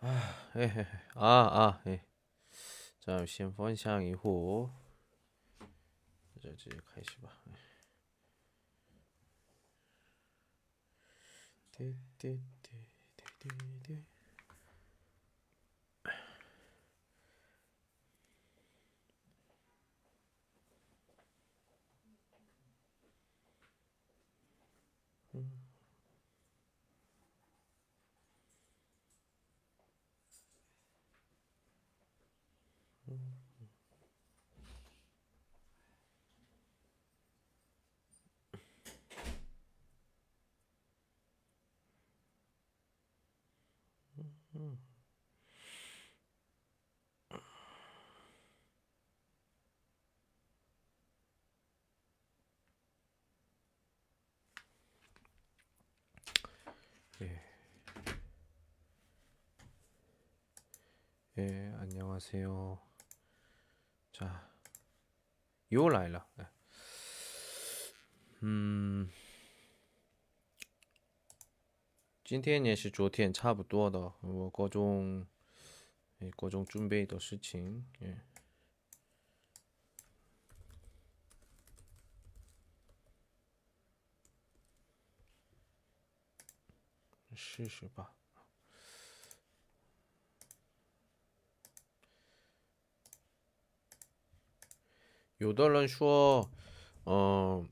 아, 예, 예. 아, 아, 예. 잠시 分享 이후 저지 가시바. 띠띠띠띠띠띠 예. 예, 안녕하세요. 자, 요 라일라. 예. 음. 今天也是昨天差不多的，我各种，各种准备的事情，예.试试吧。有的人说，嗯，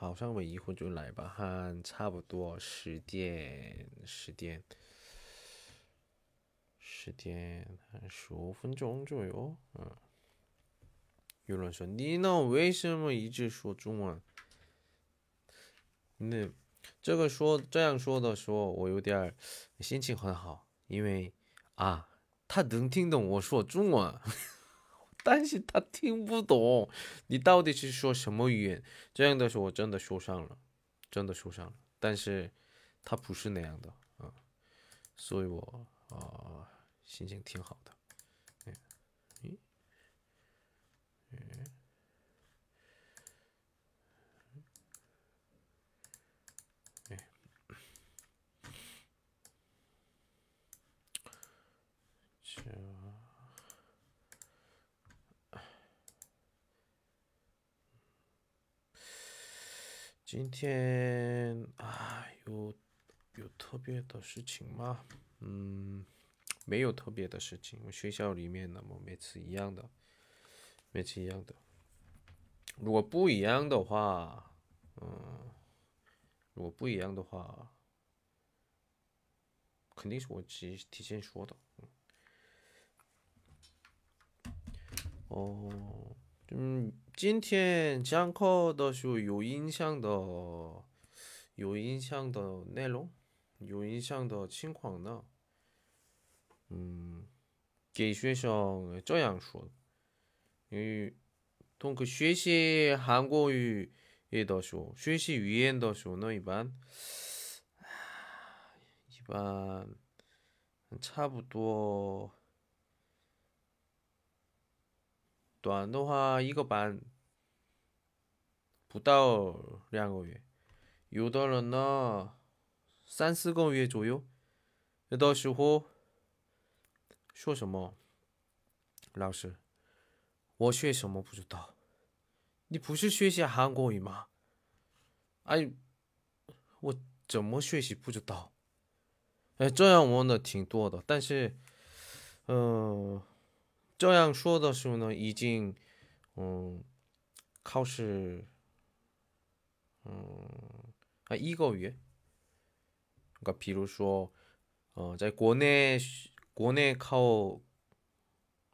好像我一会就来吧，哈，差不多十点，十点，十点十五分钟左右，嗯。有人说，你呢？为什么一直说中文？那这个说这样说的时候，我有点心情很好，因为啊，他能听懂我说中文。但是他听不懂你到底是说什么语言，这样的时候我真的受伤了，真的受伤了。但是他不是那样的啊，所以我啊心情挺好的。嗯，嗯。今天啊，有有特别的事情吗？嗯，没有特别的事情。我学校里面那么每次一样的，每次一样的。如果不一样的话，嗯，如果不一样的话，肯定是我提提前说的。哦。嗯，今天讲课的时候有影响的，有影响的内容，有影响的情况呢。嗯，给学生这样说，因为通过学习韩国语的时候，学习语言的时候呢，一般，一般差不多。 短的话一个班不到两个月，有的人呢三四个月左右。有的时候说什么，老师，我学什么不知道？你不是学习韩国语吗？哎，我怎么学习不知道？哎，这样问的挺多的，但是，嗯。这样说的时候呢，已经，嗯，考试，嗯，啊一个月，那比如说，呃，在国内国内考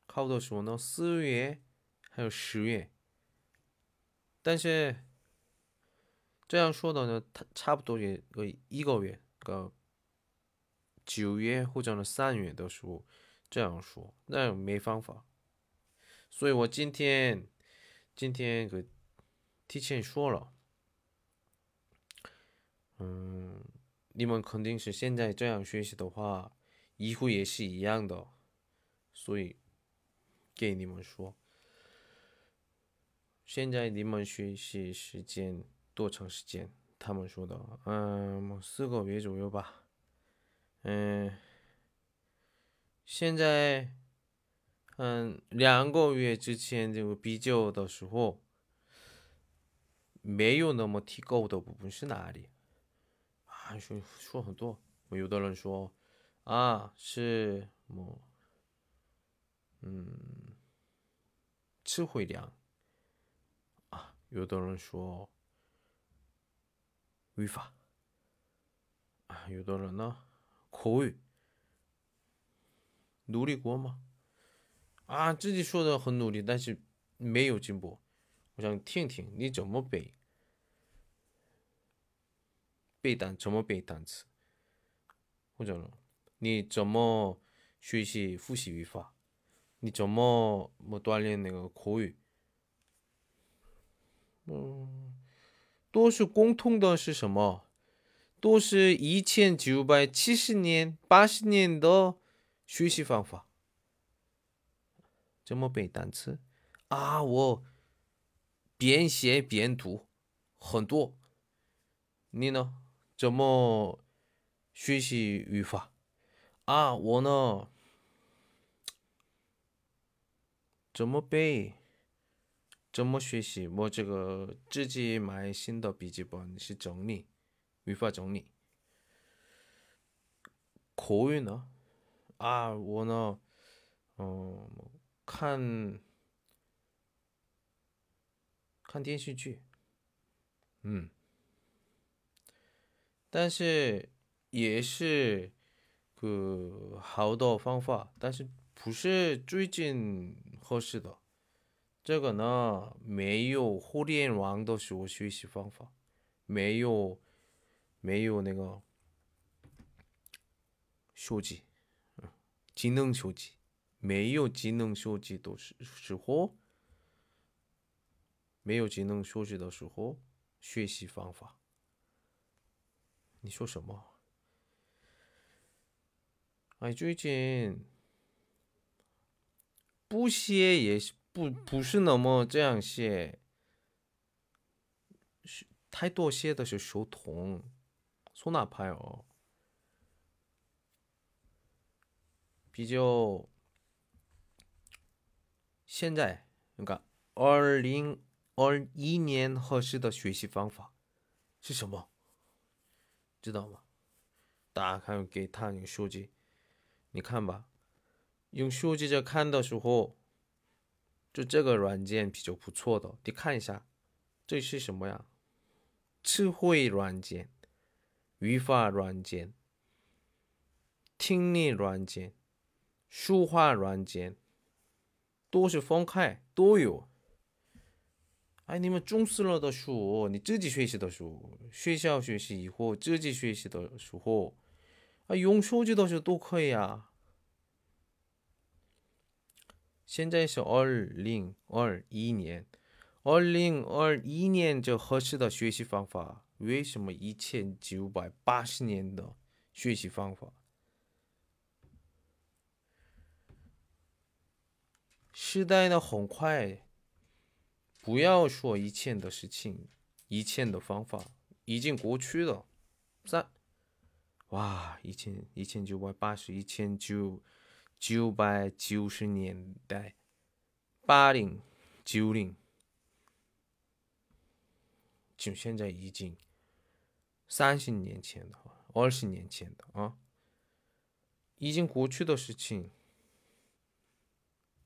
考的时候呢，四月还有十月，但是这样说的呢，它差不多也个一个月，个九月或者呢三月的时候。 这样说，那没方法，所以我今天今天给提前说了，嗯，你们肯定是现在这样学习的话，以后也是一样的，所以给你们说，现在你们学习时间多长时间？他们说的，嗯，四个月左右吧，嗯。现在嗯两个月之前这个比较的时候没有那么提高的部分是哪里？啊，说说很多，有的人说啊是么嗯词汇量啊，有的人说语法啊，有的人呢口语。 努力过吗？啊，自己说的很努力，但是没有进步。我想听听你怎么背，背单怎么背单词，或者呢，你怎么学习复习语法？你怎么么锻炼那个口语？嗯，都是共通的是什么？都是一千九百七十年、八十年的。 学习方法怎么背单词啊？我边写边读很多。你呢？怎么学习语法啊？我呢？怎么背？怎么学习？我这个自己买新的笔记本是整理语法整理。口语呢？啊，我呢，嗯，看看电视剧，嗯，但是也是个好的方法，但是不是最近合适的。这个呢，没有互联网的时候学习方法，没有没有那个手机。技能学习没有技能学习都是是活。没有技能学习的时候学习方法。你说什么？哎最近不写也不不是那么这样写是太多写的是手痛从哪拍哦比较现在那个二零二一年合适的学习方法是什么？知道吗？打开给他那个手机，你看吧。用手机在看的时候，就这个软件比较不错的，你看一下，这是什么呀？词汇软件、语法软件、听力软件。书画软件都是分开都有。哎，你们重视了的书，你自己学习的书，学校学习以后自己学习的时候，啊，用手机的时候都可以啊。现在是二零二一年，二零二一年这合适的学习方法，为什么一千九百八十年的学习方法？时代呢很快，不要说以前的事情，以前的方法已经过去了。三，哇，一千一千九百八十，一千九九百九十年代，八零九零，就现在已经三十年前的，二十年前的啊，已经过去的事情。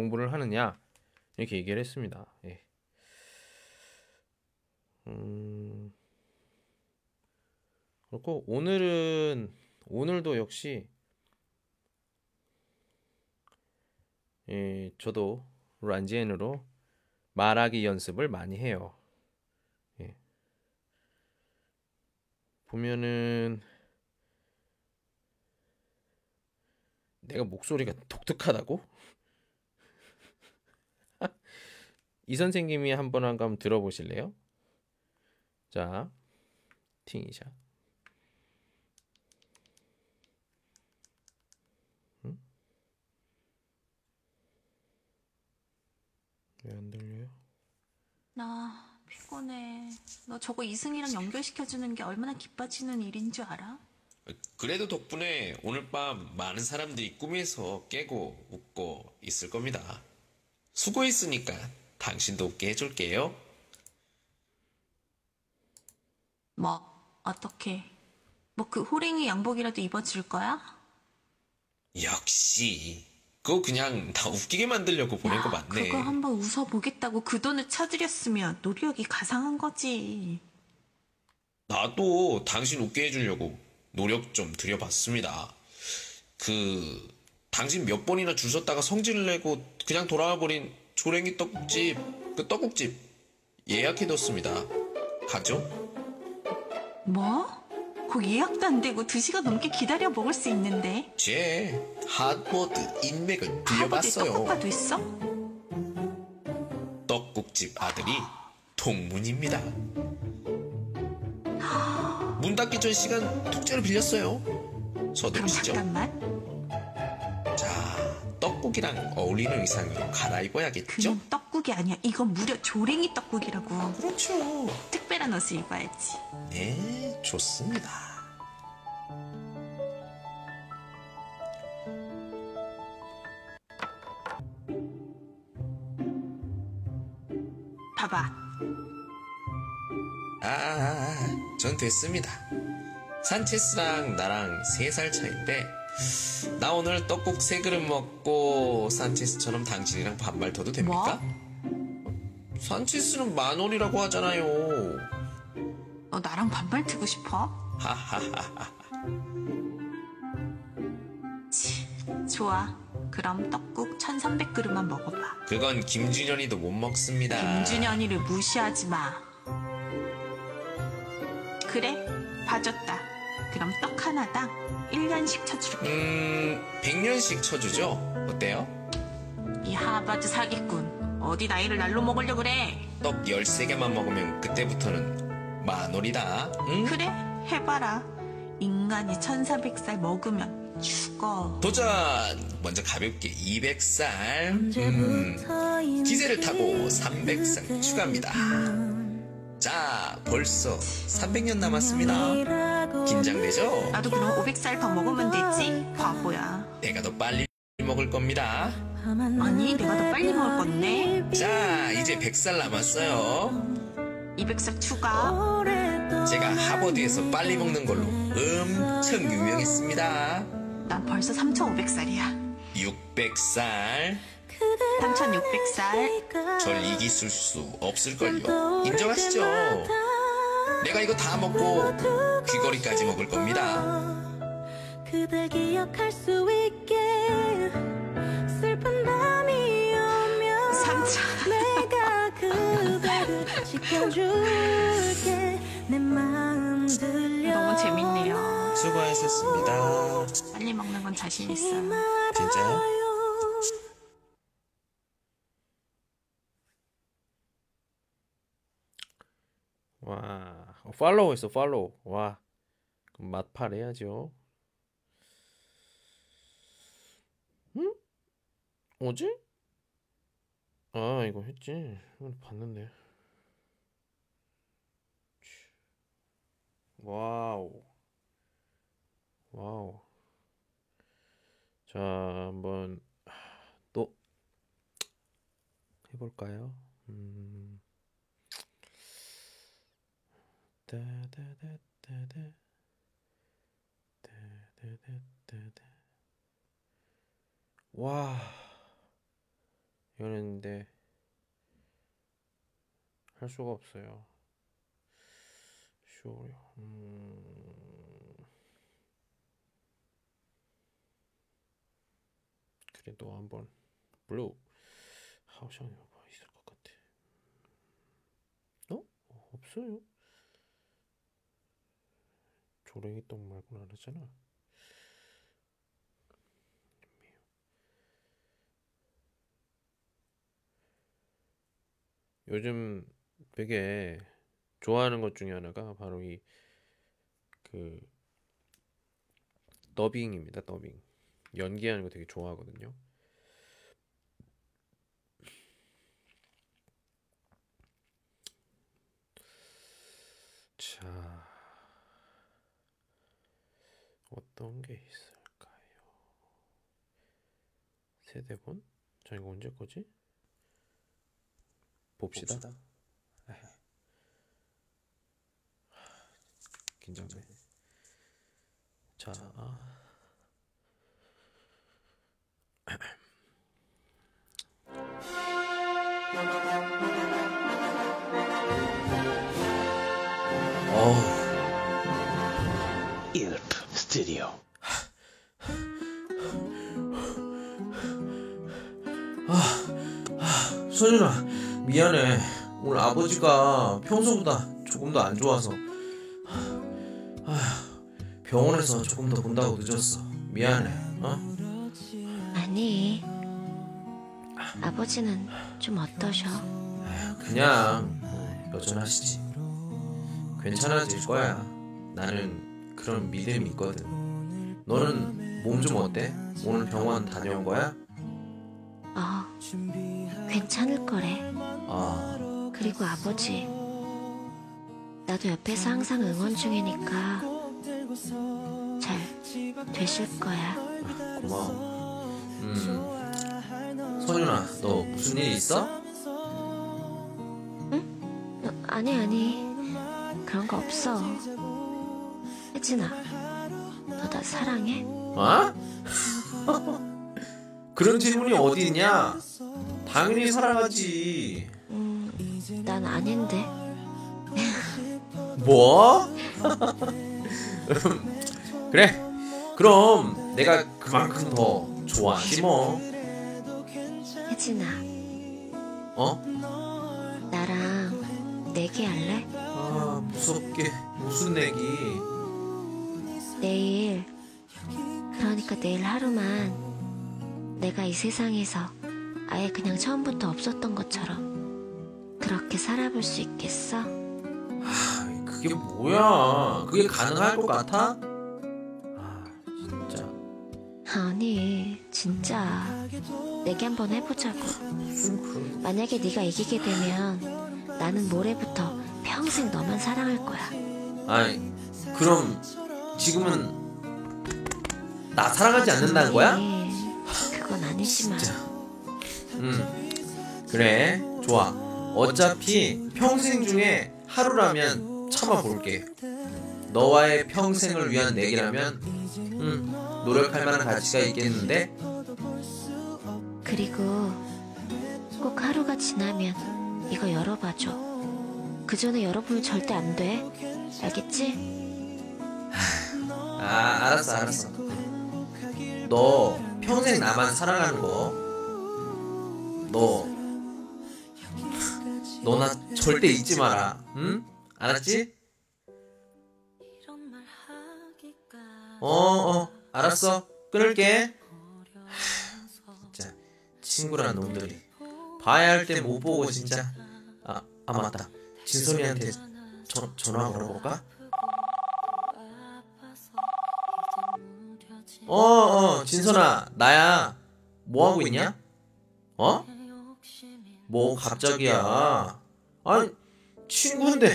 공부를 하느냐 이렇게 얘기를 했습니다. 예. 음, 그렇고 오늘은 오늘도 역시 예, 저도 란지엔으로 말하기 연습을 많이 해요. 예. 보면은 내가 목소리가 독특하다고? 이 선생님이 한번 한번 들어보실래요? 자, 팅이샤. 왜안 들려요? 나 피곤해. 너 저거 이승이랑 연결시켜주는 게 얼마나 기뻐지는 일인 줄 알아? 그래도 덕분에 오늘 밤 많은 사람들이 꿈에서 깨고 웃고 있을 겁니다. 수고했으니까 당신도 웃게 해줄게요. 뭐, 어떻게? 뭐 그 호랭이 양복이라도 입어줄 거야? 역시 그거 그냥 나 웃기게 만들려고 보낸 거 맞네. 그거 한번 웃어보겠다고 그 돈을 쳐드렸으면 노력이 가상한 거지. 나도 당신 웃게 해주려고 노력 좀 들여봤습니다. 그 당신 몇 번이나 줄 섰다가 성질을 내고 그냥 돌아와 버린 조랭이 떡국집 그 떡국집 예약해뒀습니다. 가죠? 뭐? 그 예약도 안 되고 두 시간 넘게 기다려 먹을 수 있는데. 제 핫보드 인맥을 하버드에 빌려봤어요. 떡국가도 있어? 떡국집 아들이 동문입니다. 문 닫기 전 시간 통째로 빌렸어요. 서두르시죠. 잠깐만. 자, 떡국이랑 어울리는 의상으로 갈아입어야겠죠? 그냥 떡국이 아니야. 이건 무려 조랭이 떡국이라고. 그렇죠. 특별한 옷을 입어야지. 네, 좋습니다. 봐봐. 아, 아, 아, 전 됐습니다. 산체스랑 나랑 3살 차인데, 나 오늘 떡국 세 그릇 먹고 산체스처럼 당신이랑 반말 더도 됩니까? 산체스는 만 원이라고 하잖아요. 너 나랑 반말 트고 싶어? 하하하하. 치, 좋아. 그럼 떡국 1300그릇만 먹어봐. 그건 김준현이도 못 먹습니다. 김준현이를 무시하지 마. 그래, 봐줬다. 그럼 떡 하나당 1년씩 쳐줄게. 음, 100년씩 쳐주죠? 어때요? 이 하버드 사기꾼. 어디 나이를 날로 먹으려 그래. 떡 13개만 먹으면 그때부터는 만 원이다. 응? 그래, 해봐라. 인간이 1400살 먹으면 죽어. 도전! 먼저 가볍게 200살. 음, 기세를 타고 300살 추가합니다. 자, 벌써 300년 남았습니다. 긴장되죠? 나도 그럼 500살 더 먹으면 되지? 바보야. 내가 더 빨리 먹을 겁니다. 아니, 내가 더 빨리 먹을 건데. 자, 이제 100살 남았어요. 200살 추가. 제가 하버드에서 빨리 먹는 걸로 엄청 유명했습니다. 난 벌써 3,500살이야. 600살. 3,600살. 절 이기실 수 없을걸요. 인정하시죠? 내가 이거 다 먹고 귀걸이까지 먹을 겁니다. 그댈 기억할 수 있게 슬픈 밤이 오면 3천. 내가 그대를 지켜줄게 내 마음 들려 너무 재밌네요. 수고하셨습니다. 빨리 먹는 건 자신 있어. 진짜요? 팔로우 했어, 팔로우. 와, 그럼 맛팔 해야죠. 응? 어제? 아, 이거 했지. 봤는데. 와우. 와우. 자, 한번 또 해볼까요? 음. 와, 이거는 근데 할 수가 없어요. 쇼요. 음. 그래도 한번 블루 하우션이 뭐 있을 것 같아. 어? 없어요. 조랭이 똥 말고는 안 하잖아. 요즘 되게 좋아하는 것 중에 하나가 바로 이 그 더빙입니다. 더빙 연기하는 거 되게 좋아하거든요. 자. 어떤 게 있을까요? 세대본? 자, 이거 언제 거지? 봅시다. 에이. 긴장돼. 자, 어 우, 일프 스튜디오 선윤아, 미안해. 오늘 아버지가 평소보다 조금 더 안 좋아서 아, 병원에서 조금 더 본다고 늦었어. 미안해. 어? 아니, 아버지는 좀 어떠셔? 그냥 여전하시지. 괜찮아질 거야. 나는 그런 믿음이 있거든. 너는 몸 좀 어때? 오늘 병원 다녀온 거야? 어, 괜찮을 거래. 아, 그리고 아버지, 나도 옆에서 항상 응원 중이니까 잘 되실 거야. 고마워. 음, 선윤아, 너 무슨 일 있어? 어, 아니, 아니, 그런 거 없어. 혜진아, 너 나 사랑해? 어? 그런 질문이 어디 있냐? 당연히 사랑하지. 음, 난 아닌데. 뭐? 그래. 그럼 내가 그만큼 더 좋아하지 뭐. 혜진아, 어? 나랑 내기할래? 아 무섭게 무슨 내기? 내일, 그러니까 내일 하루만 내가 이 세상에서 아예 그냥 처음부터 없었던 것처럼 그렇게 살아볼 수 있겠어? 아, 그게 뭐야? 그게 가능할 것 같아? 아 진짜 아니, 진짜 내기 한번 해보자고. 만약에 네가 이기게 되면 나는 모레부터 평생 너만 사랑할 거야. 아니 그럼 지금은 나 사랑하지 않는다는 거야? 아니, 그건 아니지만 응 그래 좋아 어차피 평생 중에 하루라면 참아볼게 너와의 평생을 위한 내기라면 응 노력할 만한 가치가 있겠는데 그리고 꼭 하루가 지나면 이거 열어봐줘. 그 전에 열어보면 절대 안 돼. 알겠지? 아 알았어 알았어. 너 평생 나만 사랑하는 거너. 너나 절대 잊지 마라. 응? 알았지? 어어. 알았어. 끊을게. 진짜 친구란 놈들이. 봐야 할 때 못 보고 진짜. 아, 아 맞다. 진선이한테 전, 전화 걸어볼까? 어 어 진선아 나야 뭐 하고 있냐? 어? 뭐 갑자기야 아니 친구인데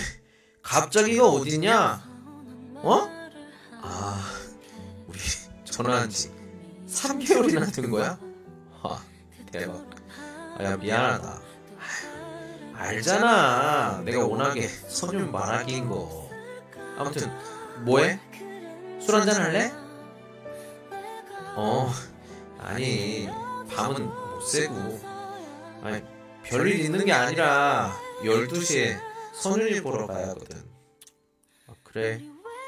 갑자기가 어딨냐? 어? 아 우리 전화한 지 3개월이나 된 거야? 와 대박 아, 야 미안하다 알잖아 내가 워낙에 선율 말하기인 거 아무튼 뭐해? 술 한잔 할래? 어 아니 밤은 못 새고. 아니 별일 있는 게 아니라 12시에 선율이 보러 가야 하거든. 아, 그래?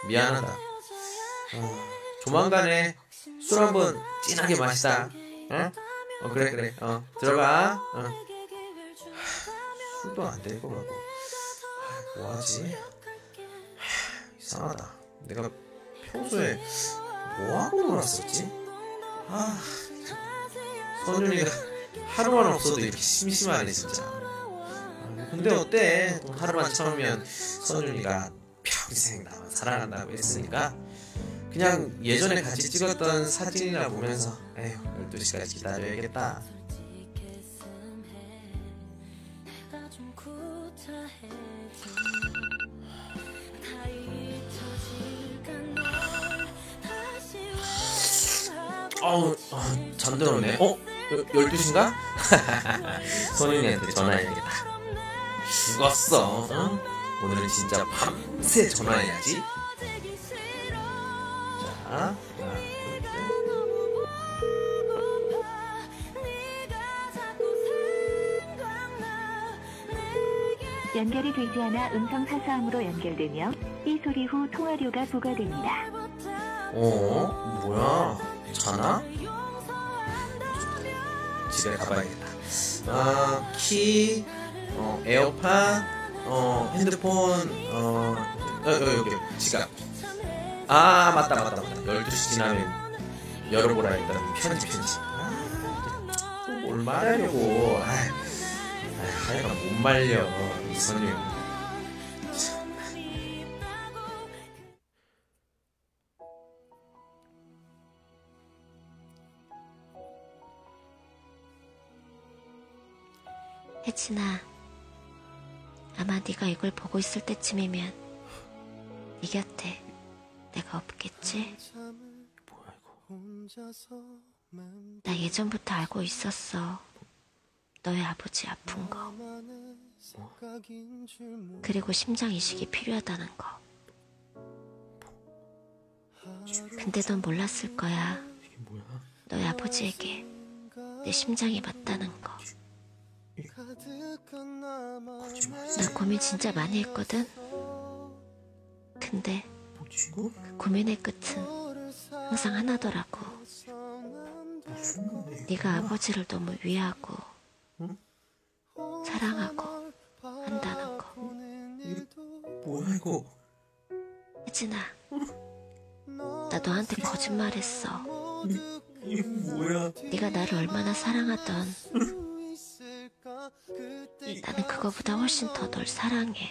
미안하다. 어, 조만간에 술 한번 진하게 마시자. 어? 어 그래 그래. 어 들어가. 어. 하, 술도 안될거 같고. 하, 뭐하지? 하, 이상하다. 내가 평소에 뭐하고 놀았었지 아 선윤이가 하루만 없어도 이렇게 심심하네 진짜 아, 근데 어때? 하루만 처음이면 선율이가 평생 나만 사랑한다고 했으니까 그냥 예전에 같이 찍었던 사진이나 보면서 에휴 12시까지 기다려야겠다 어우 어, 잠들었네 어? 12시인가? 선율이한테 전화해야겠다 죽었어 응? 오늘은 진짜 밤새 전화해야지 자 하나 연결이 되지 않아 음성 사서함으로 연결되며 이 소리 후 통화료가 부과됩니다. 어? 뭐야? 자나? 집에 가봐야겠다. 아, 키, 어, 에어팟, 어, 핸드폰, 어, 어, 어, 여기, 지갑. 아, 맞다, 맞다, 맞다. 12시 지나면 열어보라 했던 편지, 편지. 아, 뭘 말하려고. 아이, 하여간 못 말려, 이 선율. 혜진아, 아마 네가 이걸 보고 있을 때쯤이면 네 곁에 내가 없겠지? 뭐야, 이거. 나 예전부터 알고 있었어. 너의 아버지 아픈 거. 그리고 심장 이식이 필요하다는 거. 근데 넌 몰랐을 거야. 너의 아버지에게 내 심장이 맞다는 거. 나 고민 진짜 많이 했거든. 근데? 그 고민의 끝은 항상 하나더라고. 네가 아버지를 너무 위하고 사랑하고 한다는 거. 뭐야, 이거? 혜진아, 나 너한테 거짓말했어. 이게 뭐야? 네가 나를 얼마나 사랑하던 나는 그거보다 훨씬 더 널 사랑해.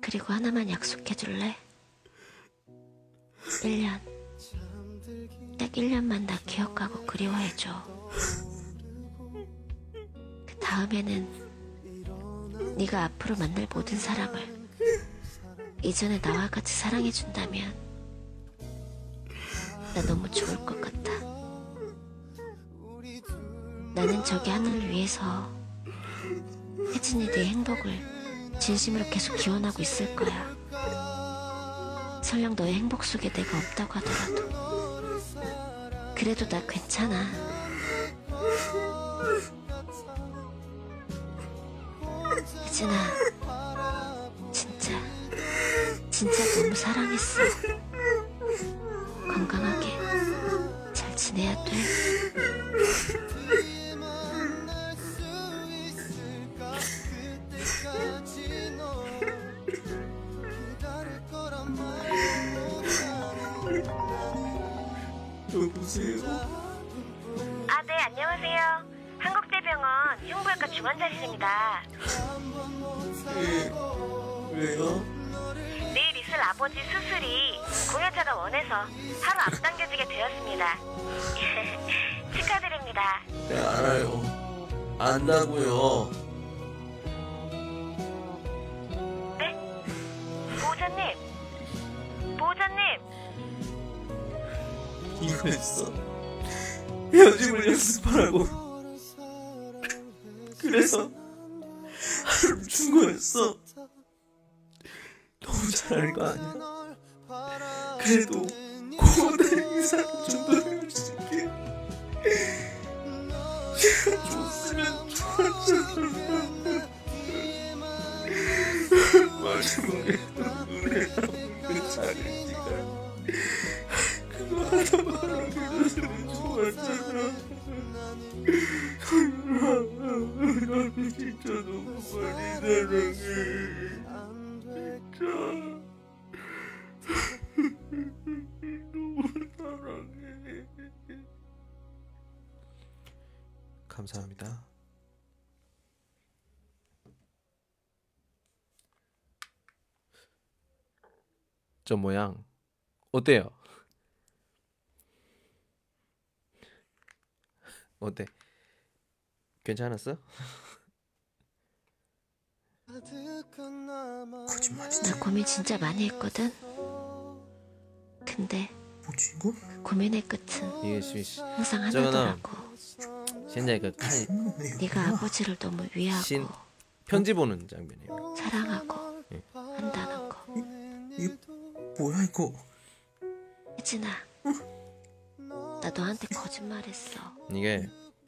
그리고 하나만 약속해 줄래? 1년. 딱 1년만 나 기억하고 그리워해줘. 그 다음에는 네가 앞으로 만날 모든 사람을 이전에 나와 같이 사랑해준다면 나 너무 좋을 것 같아. 나는 저기 하늘을 위해서 혜진이 네 행복을 진심으로 계속 기원하고 있을 거야. 설령 너의 행복 속에 내가 없다고 하더라도. 그래도 나 괜찮아. 혜진아, 진짜, 진짜 너무 사랑했어. 건강하게 잘 지내야 돼. 여보세요? 아, 네, 안녕하세요. 한국대병원 흉부외과 중환자실입니다. 예. 왜요? 내일 있을 아버지 수술이 공여자가 원해서 하루 앞당겨지게 되었습니다. 축하드립니다. 네, 알아요. 안다고요. 네? 보호자님! 보호자님! 이거 했어. 헤어짐을 연습하라고. 그래서 하루 준 거였어. 너무 잘할 거 아니야. 그래도 고마운 이상 정도는 해줄게. 내가 줬으면 좋았잖아. 마지막에 눈에 남은 해줬으면 좋았잖아. 감사합니다 저 모양 어때요? 어때? 괜찮았어? 거짓말이지. 나 고민 진짜 많이 했거든. 근데 뭐지 이거? 그 고민의 끝은 항상 저거는 하나더라고. 현재 그 칼, 네가 아버지를 너무 위하고 신 편지 보는 장면이에요. 사랑하고 예. 한다는 거. 이게 뭐야 이거? 혜진아, 나 너한테 거짓말했어. 이게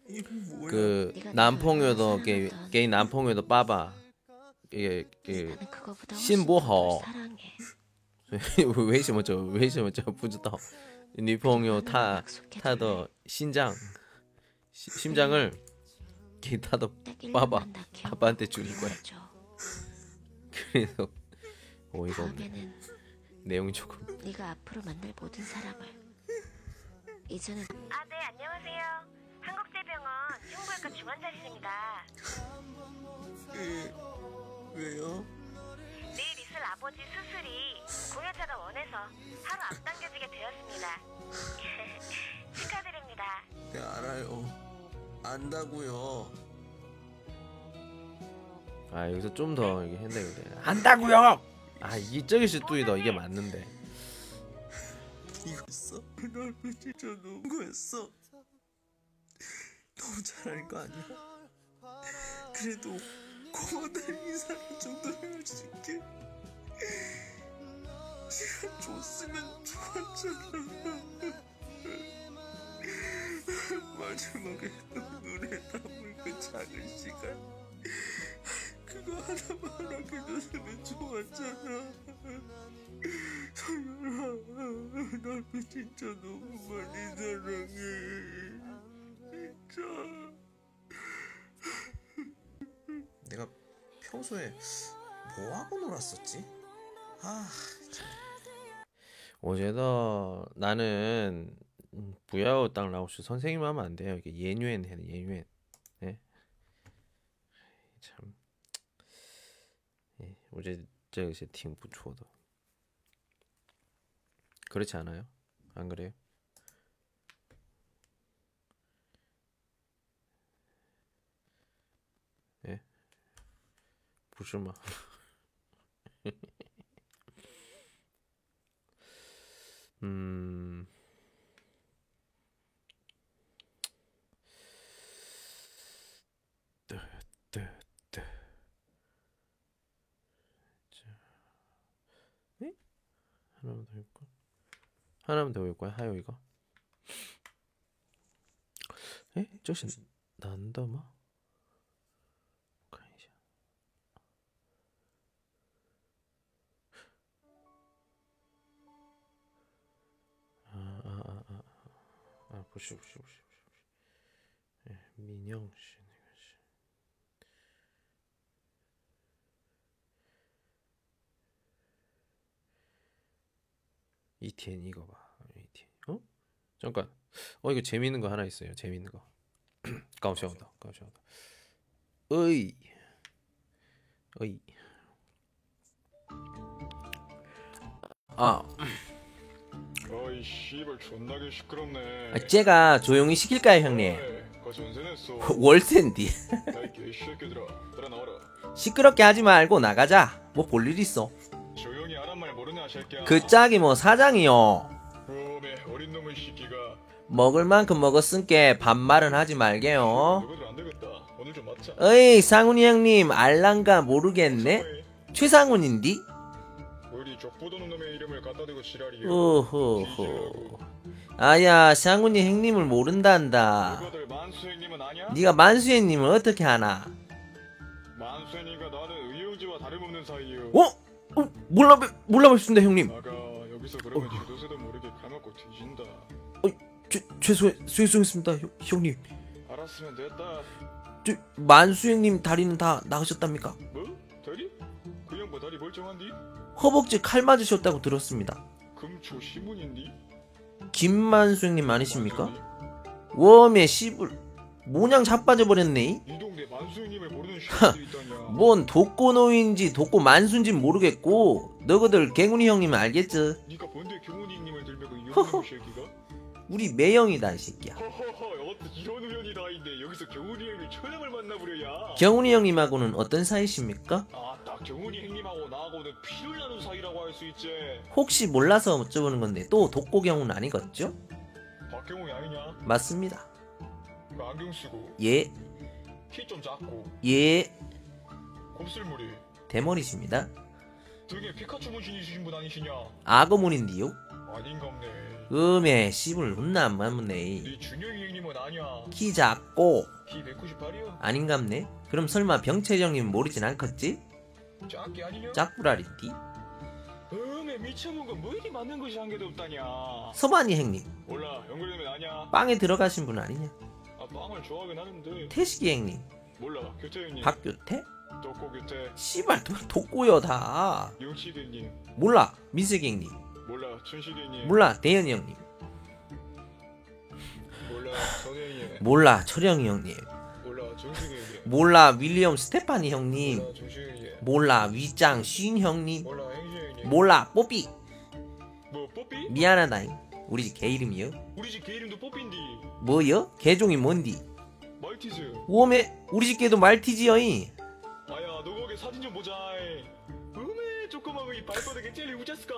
이거 뭐야? 그 네가 남풍요도 나를 게 사랑하던 게이 남풍요도 빠바 이게 그 나는 그거보다 훨씬 신보호. 널 사랑해. 为什么就为什么就不知道女朋友她 약속해줄래? 她的心脏 시- 심장을 게 타도 딱 1년만 봐봐. 나 기억 아빠한테 줄일 거야. 해줘. 그래서 어이가 없네 다음에는 내용이 조금 네가 앞으로 만날 모든 사람을 이제는 아, 네, 안녕하세요. 한국대병원 흉부외과 중환자실입니다. 왜요? 내일 있을 아버지 수술이 공여자가 원해서 하루 앞당겨지게 되었습니다. 축하드립니다. 네 알아요. 안다고요. 아 여기서 좀 더 이게 했다 이거 한다고요 아 이쪽에서 뚜이더 이게 맞는데 이거였어? 날 진짜 너무했어. 너무 잘하는 거 아니야? 그래도 고마달 인사를 정도 해줄게. 시간 줬으면 좋았잖아. 마지막에 눈에 담을 그 작은 시간. 그거 하나만 허락해줬으면 좋았잖아. 서연아, 나 진짜 너무 많이 사랑해. 진짜. 내가 평소에 뭐 하고 놀았었지? 아, 我觉得 나는 음, 不要当老师 선생님 하면 안 돼요 이게 예유엔 해야 돼 예유엔 예? 참 예, 我觉得这个是挺不错的 그렇지 않아요? 안 그래요? 예? 부슈마 음... 네? 하나 더 하나만 더 외울 거야 하요 이거? 에? 조신 난다마? 아아아아아 보시 보시 보시 보시 예, 민영 씨 이티엔 이거 봐. 잠깐. 어 이거 재밌는 거 하나 있어요. 재밌는 거. 까무셔온다. 까무셔온다. 어이. 어이. 아. 어이 씨발 존나게 시끄럽네. 아, 제가 조용히 시킬까요, 형님? 월세인데. 시끄럽게 하지 말고 나가자. 뭐 볼 일 있어. 그 짝이 뭐 사장이요. 먹을 만큼 먹었으니까 반말은 하지 말게요. 어이 상훈이 형님 알란가 모르겠네. 최상훈인디? 오호호. 아야 상훈이 형님을 모른단다. 네가 만수혜님을 어떻게 하나? 만수행님과 나는 의용지와 다름없는 사이요. 어? 어 몰라 몰라 뵙습니다 형님. 나 감았고 뒤진다. 죄 죄송 죄송했습니다 형, 형님. 알았으면 됐다. 저 만수 형님 다리는 다 나으셨답니까? 뭐? 다리? 그 양반 다리 멀쩡한디? 허벅지 칼 맞으셨다고 들었습니다. 금초 시문인디? 김만수 형님 아니십니까? 웜에 씨불 모냥 자빠져 버렸네. 이동 뭔 독고노인지 독고 만수인진 모르겠고 너희들 갱훈이 형님은 알겠지? 허허. 우리 매형이다 이 새끼야 경훈이 형님 형님하고는 어떤 사이십니까? 아딱 경훈이 형님하고 나하고는 피를 나눈 사이라고 할 수 있지 혹시 몰라서 여쭤보는 건데 또 독고 경훈 아니겠죠? 박경훈이 아니냐? 맞습니다 그 안경 쓰고 예, 키 좀 작고 예 곱슬머리 대머리십니다 등에 피카츄 문신이신 분 아니시냐? 악어문인디요? 아닌갑네 음에 씨불 혼나 안 맞네 네 준영이 형님은 아니야 키 작고 키 198이야? 아닌갑네 그럼 설마 병채정님 모르진 않겠지? 작게 아니냐? 짝구라리띠? 음에 미쳐본 건뭐 이리 맞는 것이 한 개도 없다냐 서반이 형님 몰라 연결되면 아냐 빵에 들어가신 분 아니냐? 아 빵을 좋아하긴 하는데. 태식이 형님. 몰라 교태 형님. 박교태? 덕고 교태. 씨발 도- 독고요 다. 영치대님. 몰라 민석이 형님. 몰라 춘식이님. 몰라 대현이 형님. 몰라 선혜님. 몰라 철영이 형님. 몰라 정승이 형님. 몰라 윌리엄 스테파니 형님. 몰라 정식이 형님. 몰라 위짱 쉰 형님. 몰라 행시 형님. 몰라 뽀삐. 뭐 뽀삐? 미안하다잉 우리 집 개 이름이요 우리 집 개 이름도 뽀삐인디 뭐요? 개종이 뭔디 말티즈 오메 우리 집 개도 말티즈여이 아야 너 거기 사진 좀 보자 음에 조그마한 이 발바닥에 젤리 우자스까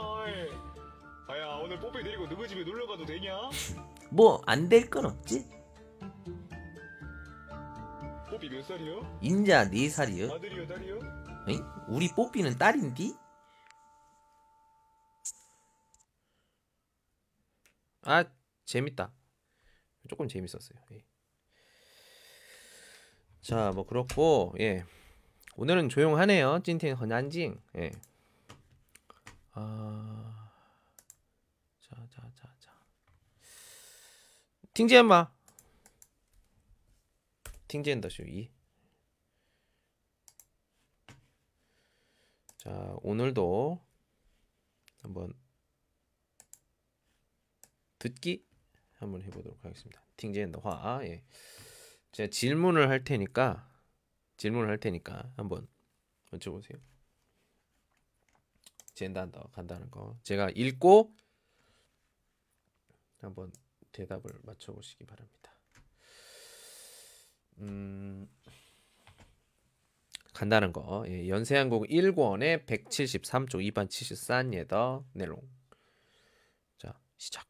아야 오늘 뽀삐 데리고 너희 집에 놀러 가도 되냐? 뭐 안 될 건 없지 뽀삐 몇 살이요? 인자 네살이요 아들이요 딸이요? 에이? 우리 뽀삐는 딸인디? 아 재밌다. 조금 재밌었어요. 예. 자 뭐 그렇고 예. 오늘은 조용하네요. 찐텐 헌안징. 예. 아... 자 자 자 자. 팅젠마. 팅젠더쇼 2 자, 오늘도 한번 듣기 한번 해보도록 하겠습니다. 팅젠더화. 예. 제가 질문을 할 테니까 질문을 할 테니까 한번 여쭤보세요. 젠단더 간다는 거. 제가 읽고 한번 대답을 맞춰보시기 바랍니다. 음. 간다는 거. 예, 연세한국 1권의 173쪽 2반 74예더 내용. 자, 시작.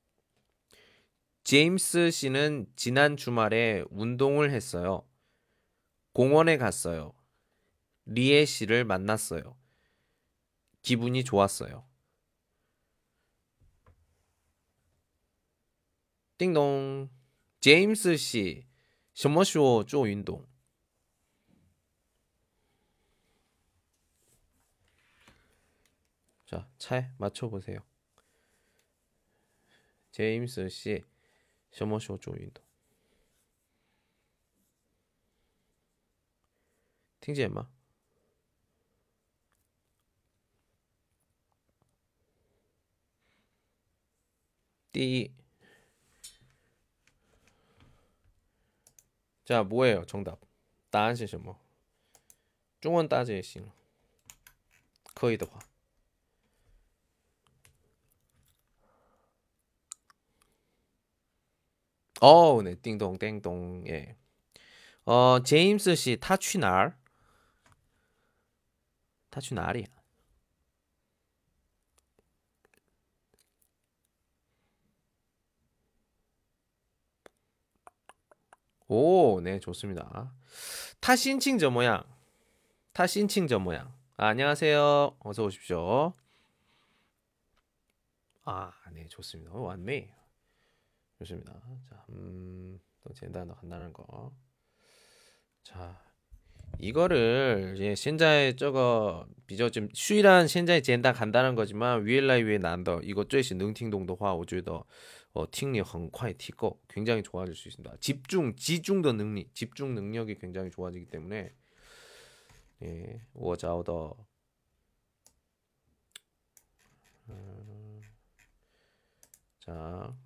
제임스 씨는 지난 주말에 운동을 했어요. 공원에 갔어요. 리에 씨를 만났어요. 기분이 좋았어요. 띵동. 제임스 씨, 什么时候做运动? 자, 차에 맞춰 보세요. 제임스 씨, 什么时候做运动？听见吗？第一，这什么呀？正确答案是什么？中文答着也行，可以的话。 어, 네, 띵동 땡동. 예. 어, 제임스 씨 타취날. 타취날이야. 오, 네, 좋습니다. 타신칭 저 모양. 타신칭 저 모양. 아, 안녕하세요. 어서 오십시오. 아, 네, 좋습니다. 왔네. 좋습니다. 자, 음, 또 간단한 간단한 거. 자, 이거를 이제 신자의 저거 비저 좀 수일한 신자의 젠다 간단한 거지만 위엘라이 위에 난더 이거 쪼이시 능팅동도 화 오주더 어 팅리 헝콰이 티고 굉장히 좋아질 수 있습니다. 집중 지중더 능리 집중 능력이 굉장히 좋아지기 때문에 예 워자오더 음, 자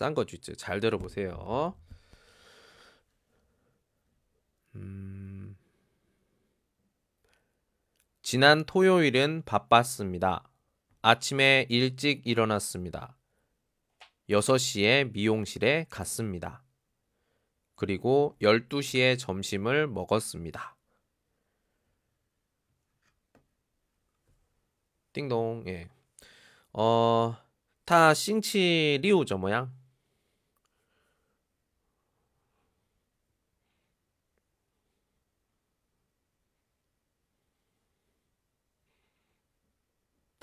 싼거주있죠. 잘 들어보세요. 음... 지난 토요일은 바빴습니다. 아침에 일찍 일어났습니다. 6시에 미용실에 갔습니다. 그리고 12시에 점심을 먹었습니다. 띵동 예. 어, 타 싱치 리우저 모양.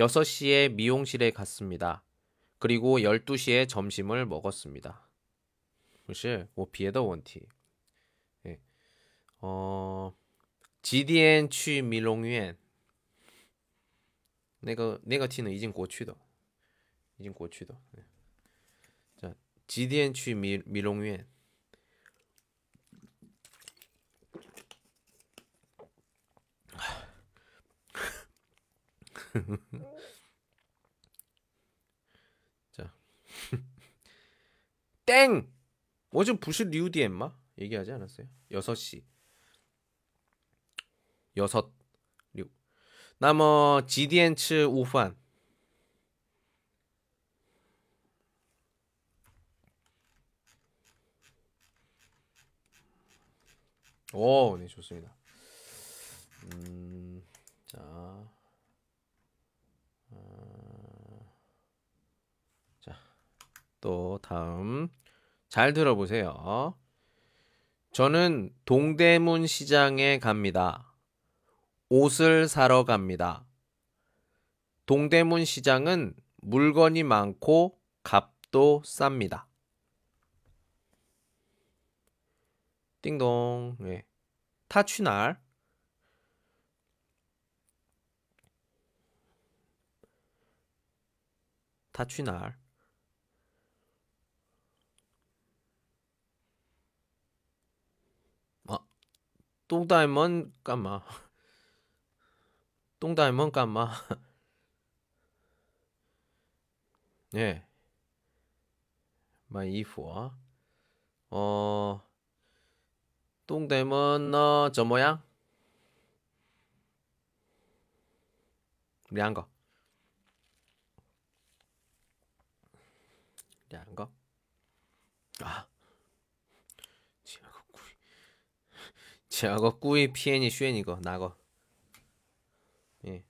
6시에 미용실에 갔습니다. 그리고 12시에 점심을 먹었습니다. 혹시 오피에더 뭐 원티. 예. 어 GDN 去 미롱유엔. 내가 내가 티는 이진 고취도. 이진 고취도. 예. 자, GDN 去 미, 미롱유엔. 자. 땡! 뭐좀 부시 리우디 엠마 얘기하지 않았어요? 6시. 6 6. 나머 지디엔츠 우판. 오, 네, 좋습니다. 음, 자. 또 다음 잘 들어보세요. 저는 동대문 시장에 갑니다. 옷을 사러 갑니다. 동대문 시장은 물건이 많고 값도 쌉니다. 띵동. 예. 타취날. 타취날. 아, 똥다이먼 까마. 똥다이먼 까마. 예. 买衣服啊。哦。东대문呢怎么样？两个，两个啊！ 제가꾸이피해니쉬니거나거 예，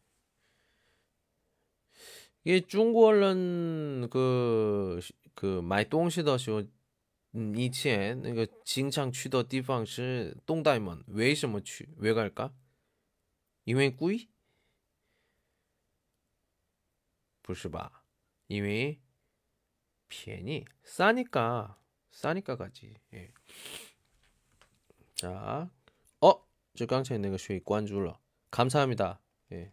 因为中国人个个买东西的时候。嗯，以前那个经常去的地方是东大门，为什么去？왜갈까？因为贵？不是吧？因为便宜，싸니까싸니까가지 예。 자， 哦，就刚才那个谁关注了，감사합니 다。 예，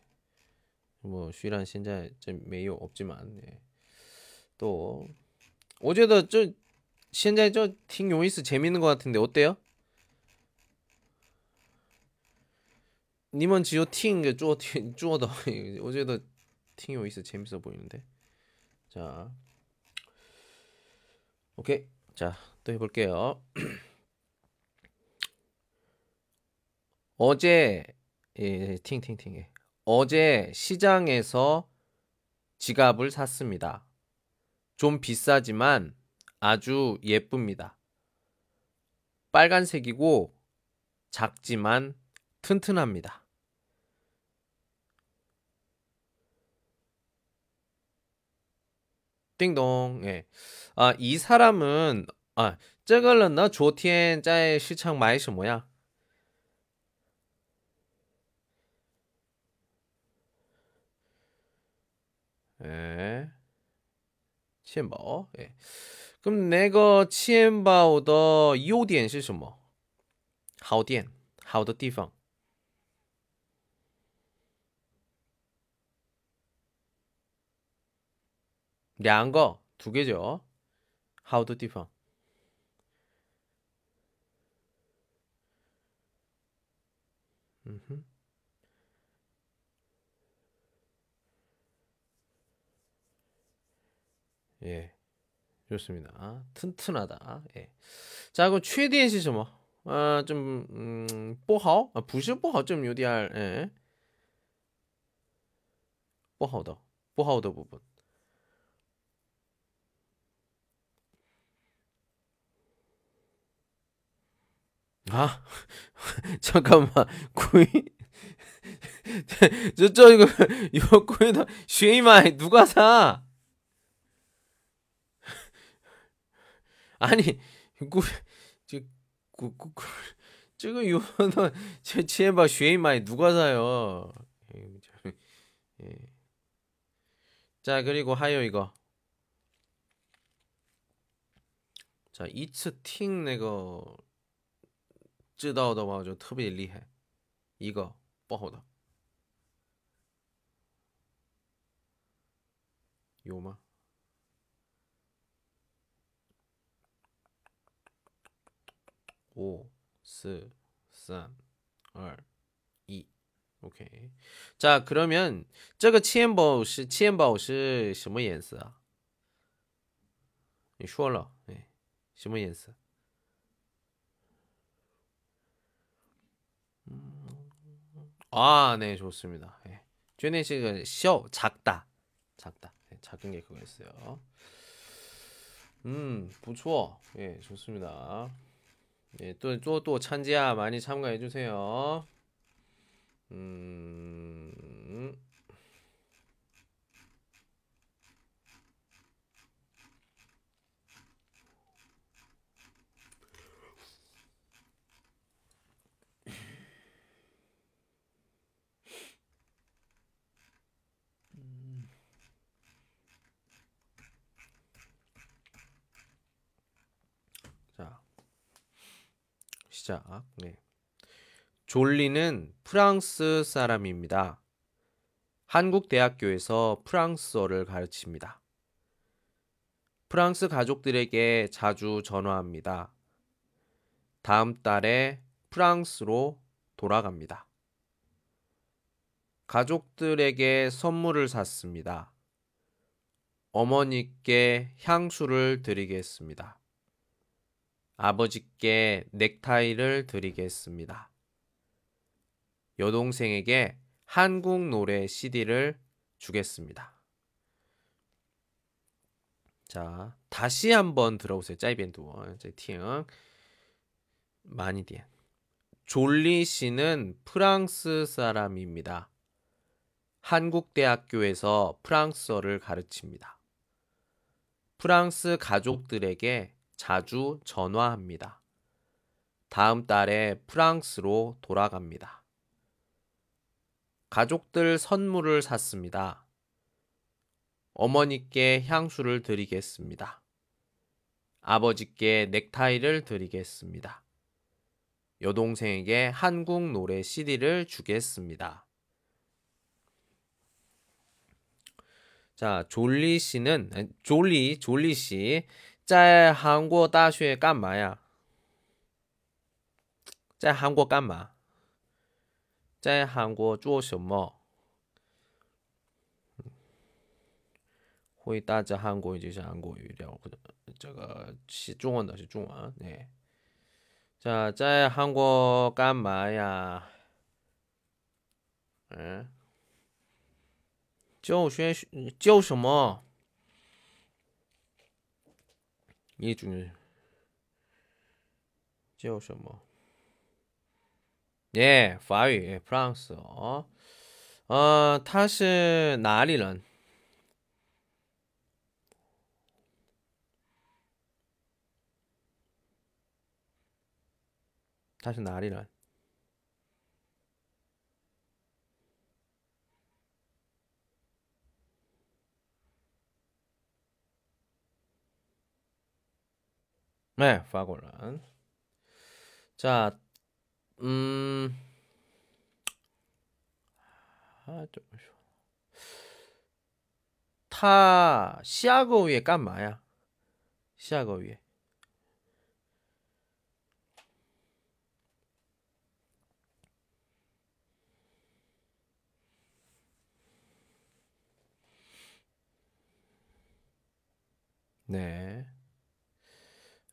뭐虽然现在这没有없지만 예， 또我觉得这。现在就挺有意思、 재밌는 것 같은데 어때요? 你们只有听做做的我觉得挺有意思、 재밌어 보이는데. 자, 오케이. 자, 또 해볼게요. 어제 예, 팅팅팅. 예. 어제 시장에서 지갑을 샀습니다. 좀 비싸지만 아주 예쁩니다. 빨간색이고 작지만 튼튼합니다. 띵동. 예. 아, 이 사람은 아, 这个人呢昨天在市场买什么呀? 예. 치엔바오. 어? 예. 그럼 내가 치엔바오의 요디엔 是什么?好店,好的地方. 양거 두 개죠. How the d i f f 음. 예. 좋습니다. 튼튼하다. 예. 자, 그럼 최대한 시점 뭐? 아, 좀 음, 뽀하오? 아, 부시 뽀하오 좀 요디할. 예. 뽀하오더. 뽀하오더 부분. 아 잠깐만 구인 저저 이거 이거 구인 쉐이마이 누가 사 아니, 구, 저, 구, 구, 구, 지금 이거는 제 치에바 쉐이마이 누가 사요? 예. 자, 그리고 하요 이거. 자, 이츠 팅 내가 知道的话就特别厉害，一个不好的有吗？ 五、四、三、二、一，OK。자 그러면 这个钱包是钱包是什么颜色啊？你说了，哎，什么颜色？ 아, 네, 좋습니다. 예. 쥐네 씨가 쇼 작다. 작다. 네, 작은 게 그거였어요. 음, 不错. 예, 좋습니다. 예, 또, 또, 또, 찬지야, 많이 참가해주세요. 음, 자, 시작. 네. 졸리는 프랑스 사람입니다. 한국 대학교에서 프랑스어를 가르칩니다. 프랑스 가족들에게 자주 전화합니다. 다음 달에 프랑스로 돌아갑니다. 가족들에게 선물을 샀습니다. 어머니께 향수를 드리겠습니다. 아버지께 넥타이를 드리겠습니다. 여동생에게 한국 노래 CD를 주겠습니다. 자, 다시 한번 들어보세요. 짜이벤도. 팅. 많이 디엔. 졸리 씨는 프랑스 사람입니다. 한국 대학교에서 프랑스어를 가르칩니다. 프랑스 가족들에게 자주 전화합니다. 다음 달에 프랑스로 돌아갑니다. 가족들 선물을 샀습니다. 어머니께 향수를 드리겠습니다. 아버지께 넥타이를 드리겠습니다. 여동생에게 한국 노래 CD를 주겠습니다. 자, 졸리 씨는 졸리 졸리 씨, 在韩国大学干嘛呀?在韩国干嘛?在韩国做什么?回答这韩国语就是韩国语聊这个是中文的是中文哎，这,在韩国干嘛呀?嗯，就学就什么？一种叫什么？耶，法语，France 哦，呃，他是哪里人？他是哪里人？ 네, 파골란. 자, 음, 아, 좀 쉬워. 타 시아거 위에 깐 마야. 시아거 위에. 네.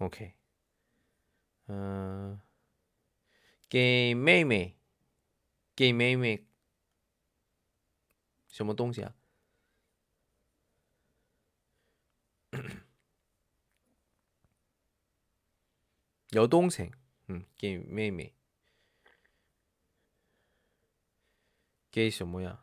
谁？OK，嗯、给妹妹，给妹妹什么东西啊？ 여동생, 음, 게妹妹. 게이시 뭐야?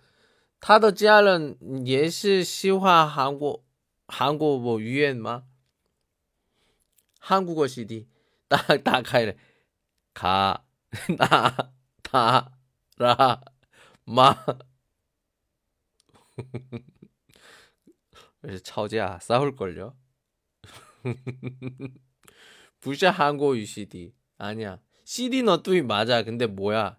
他的家人也是喜欢韩国韩国뭐语言吗？한국어 CD 딱打开了 가, 나, 다, 라, 마. 그래서吵架 싸울걸요? 부샤 한국어 CD 아니야 CD 너뚜이 맞아 근데 뭐야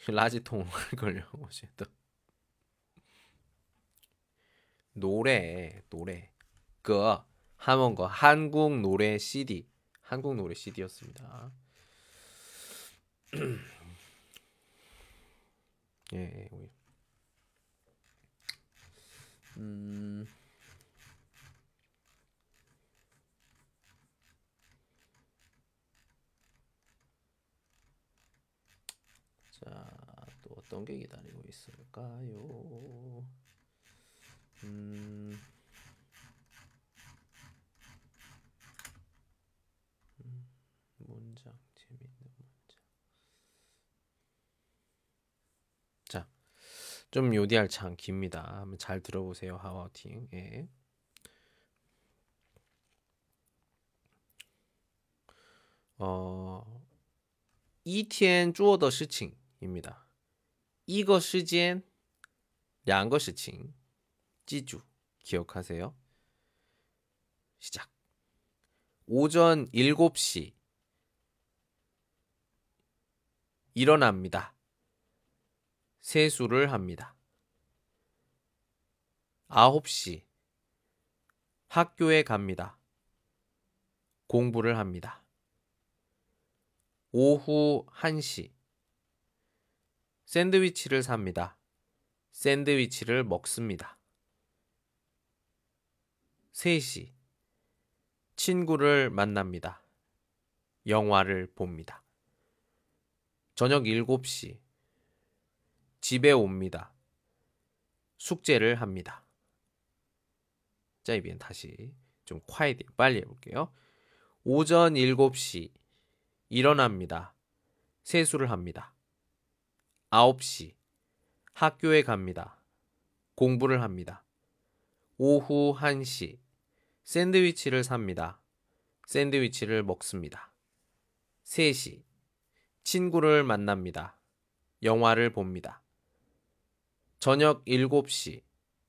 라지통 걸려 어쨌든 노래 노래 그 하면 거 한국 노래 CD 한국 노래 CD였습니다. 예, 예, 예. 음. 자, 또 어떤 게 기다리고 있을까요? 음. 음, 문장 재밌는 문장. 자, 좀 요디할 참 깁니다. 한번 잘 들어보세요. 하와팅. 예. 어, 一天做的事情 입니다. 이거 시즌 양거 시칭 찌주 기억하세요? 시작. 오전 7시 일어납니다. 세수를 합니다. 9시 학교에 갑니다. 공부를 합니다. 오후 1시 샌드위치를 삽니다. 샌드위치를 먹습니다. 3시 친구를 만납니다. 영화를 봅니다. 저녁 7시 집에 옵니다. 숙제를 합니다. 자, 이변 다시 좀 콰이디 빨리 해볼게요. 오전 7시 일어납니다. 세수를 합니다. 9시 학교에 갑니다. 공부를 합니다. 오후 1시 샌드위치를 삽니다. 샌드위치를 먹습니다. 3시. 친구를 만납니다. 영화를 봅니다. 저녁 7시.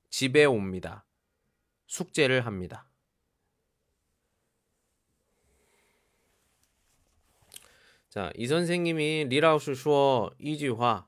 집에 옵니다. 숙제를 합니다. 자, 이 선생님이 리라우스 슈어 一句话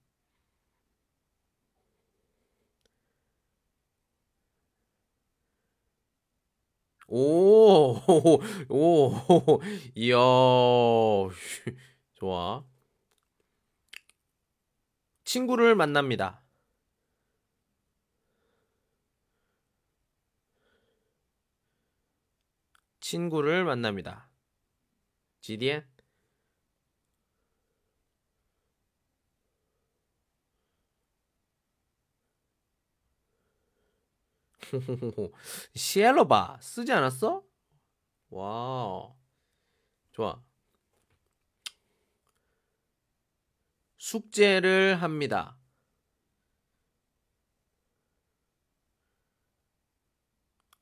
오, 오, 이야, 좋아. 친구를 만납니다. 친구를 만납니다. 지디엔 시엘로바 쓰지 않았어? 와, 좋아. 숙제를 합니다.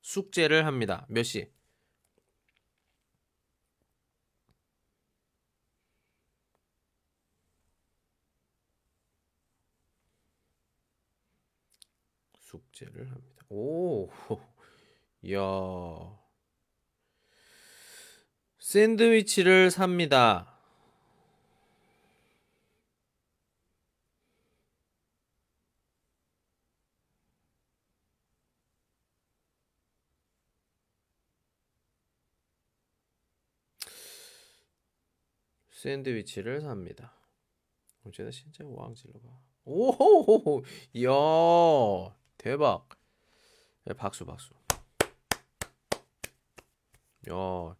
숙제를 합니다. 몇 시? 숙제를 합니다. 오, 야. 샌드위치를 삽니다. 샌드위치를 삽니다. 어제는 진짜 왕질러 봐. 오호호호, 야, 대박. 네, 박수, 박수. 야,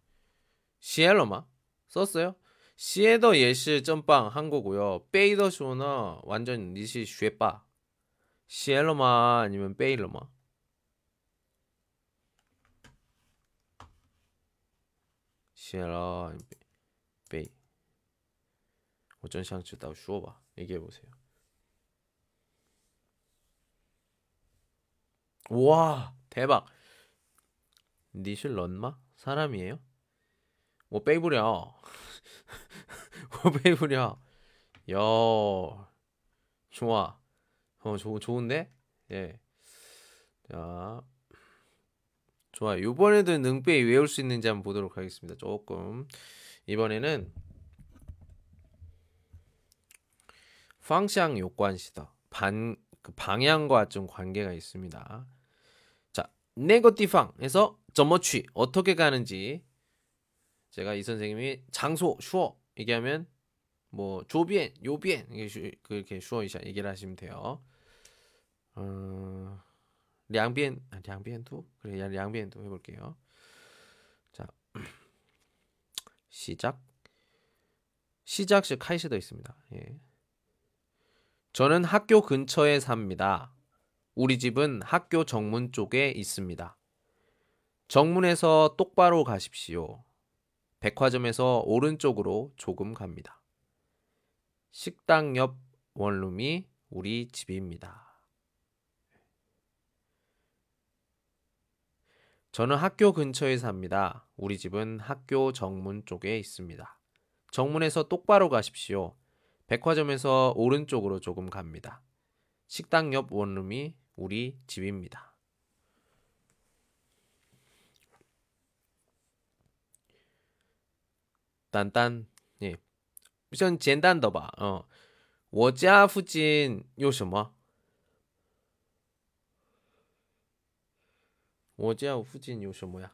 시엘러마 썼어요? 시에더 예시 점빵 한 거고요. 베이더 쇼는 완전 니시 쉐빠. 시엘러마 아니면 베일러마. 시엘러 베이. 我真想知道说吧 얘기해 보세 와 대박. 니실 런마 사람이에요? 뭐 빼부려. 뭐 빼부려. 야 좋아. 어 좋, 좋은데? 예. 자 좋아. 이번에도 능빼 외울 수 있는지 한번 보도록 하겠습니다. 조금 이번에는 方向 요관시다. 반, 그 방향과 좀 관계가 있습니다. 자, 네거티팡에서 점머취 어떻게 가는지 제가 이 선생님이 장소 슈어 얘기하면 뭐 조비엔, 요비엔 그렇게 슈어 이샤 얘기를 하시면 돼요. 어, 량비엔, 아, 량비엔도 그래, 량비엔도 해볼게요. 자, 시작. 시작 시 카이시도 있습니다. 예. 저는 학교 근처에 삽니다. 우리 집은 학교 정문 쪽에 있습니다. 정문에서 똑바로 가십시오. 백화점에서 오른쪽으로 조금 갑니다. 식당 옆 원룸이 우리 집입니다. 저는 학교 근처에 삽니다. 우리 집은 학교 정문 쪽에 있습니다. 정문에서 똑바로 가십시오. 백화점에서 오른쪽으로 조금 갑니다. 식당 옆 원룸이 우리 집입니다. 딴딴 예. 像简单的吧，嗯，我家附近有什么？我家附近有什么呀？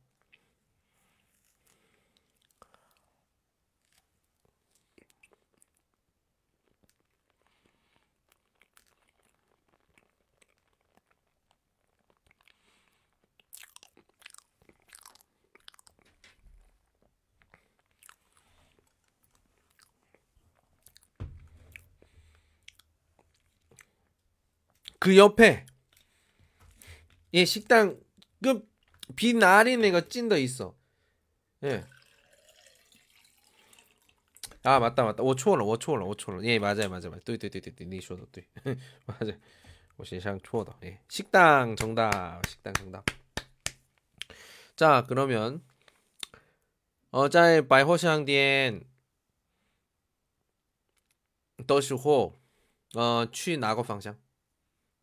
그 옆에 예 식당 그 비나린애가 찐더 있어. 예. 아 맞다 맞다. 5초월 5초월 5초월. 예 맞아요 맞아요 맞아요. 또또또또니 쇼도 또. 맞아. 오시상 초어다. 예. 식당 정답. 식당 정답. 자 그러면 어자의 바이호샹디엔 도시호 어 취 나고 방향.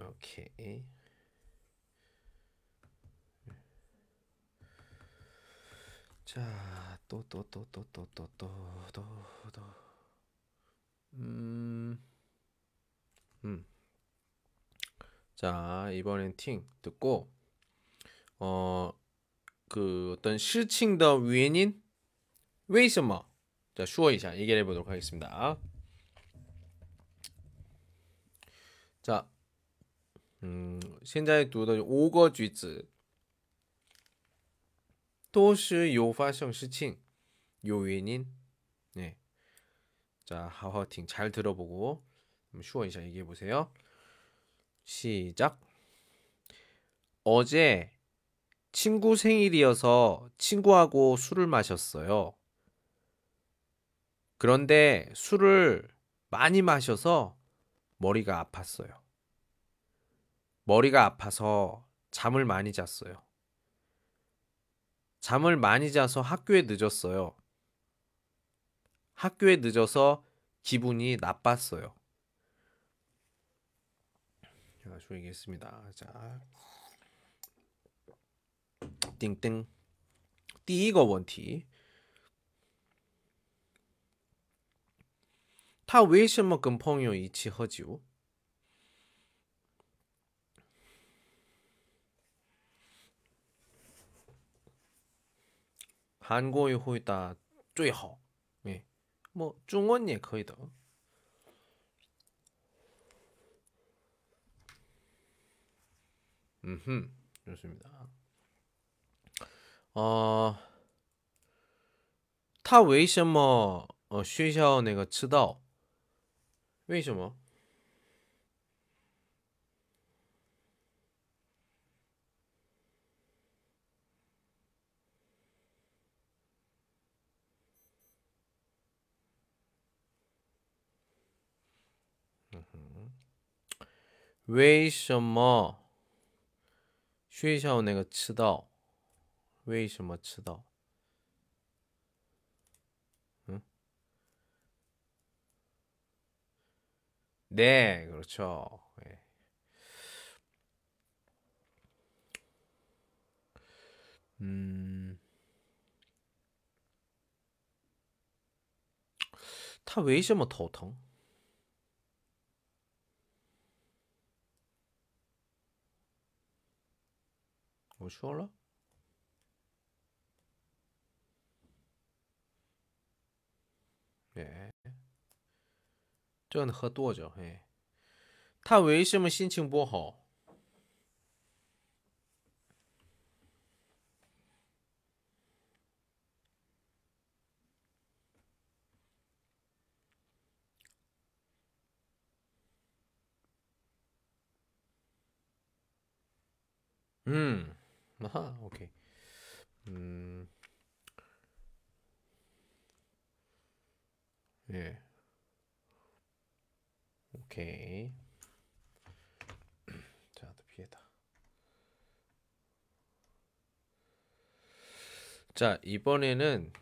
오케이. 자, 또또 또 또 또 또 또 또 음. 음. 자, 이번엔 팅 듣고 어 그 어떤 실칭더 위엔인 웨이스머 자, 슈어이자 얘기해 보도록 하겠습니다. 자, 음, 现在读的五个句子都是有发生事情,有原因. 네. 자, 好好听, 잘 들어보고 쉬워 이자 얘기해 보세요. 시작. 어제 친구 생일이어서 친구하고 술을 마셨어요. 그런데 술을 많이 마셔서 머리가 아팠어요. 머리가 아파서 잠을 많이 잤어요. 잠을 많이 자서 학교에 늦었어요. 학교에 늦어서 기분이 나빴어요. 제가 좀 얘기했습니다. 자, 띵띵. 第一个问题他为什么跟朋友一起喝酒？ 韩国语回答最好，哎，么中文也可以的。嗯哼，좋습니다。 어， 他为什么呃学校那个迟到？为什么？ 为什么学校那个迟到？为什么迟到？ 네, 그렇죠. 네. 음, 他为什么头疼？ 说了。哎.这能喝多久？嘿，他为什么心情不好？嗯， 아하, 오케이. 음. 예. 오케이. 자, 또 피해다. 자, 이번에는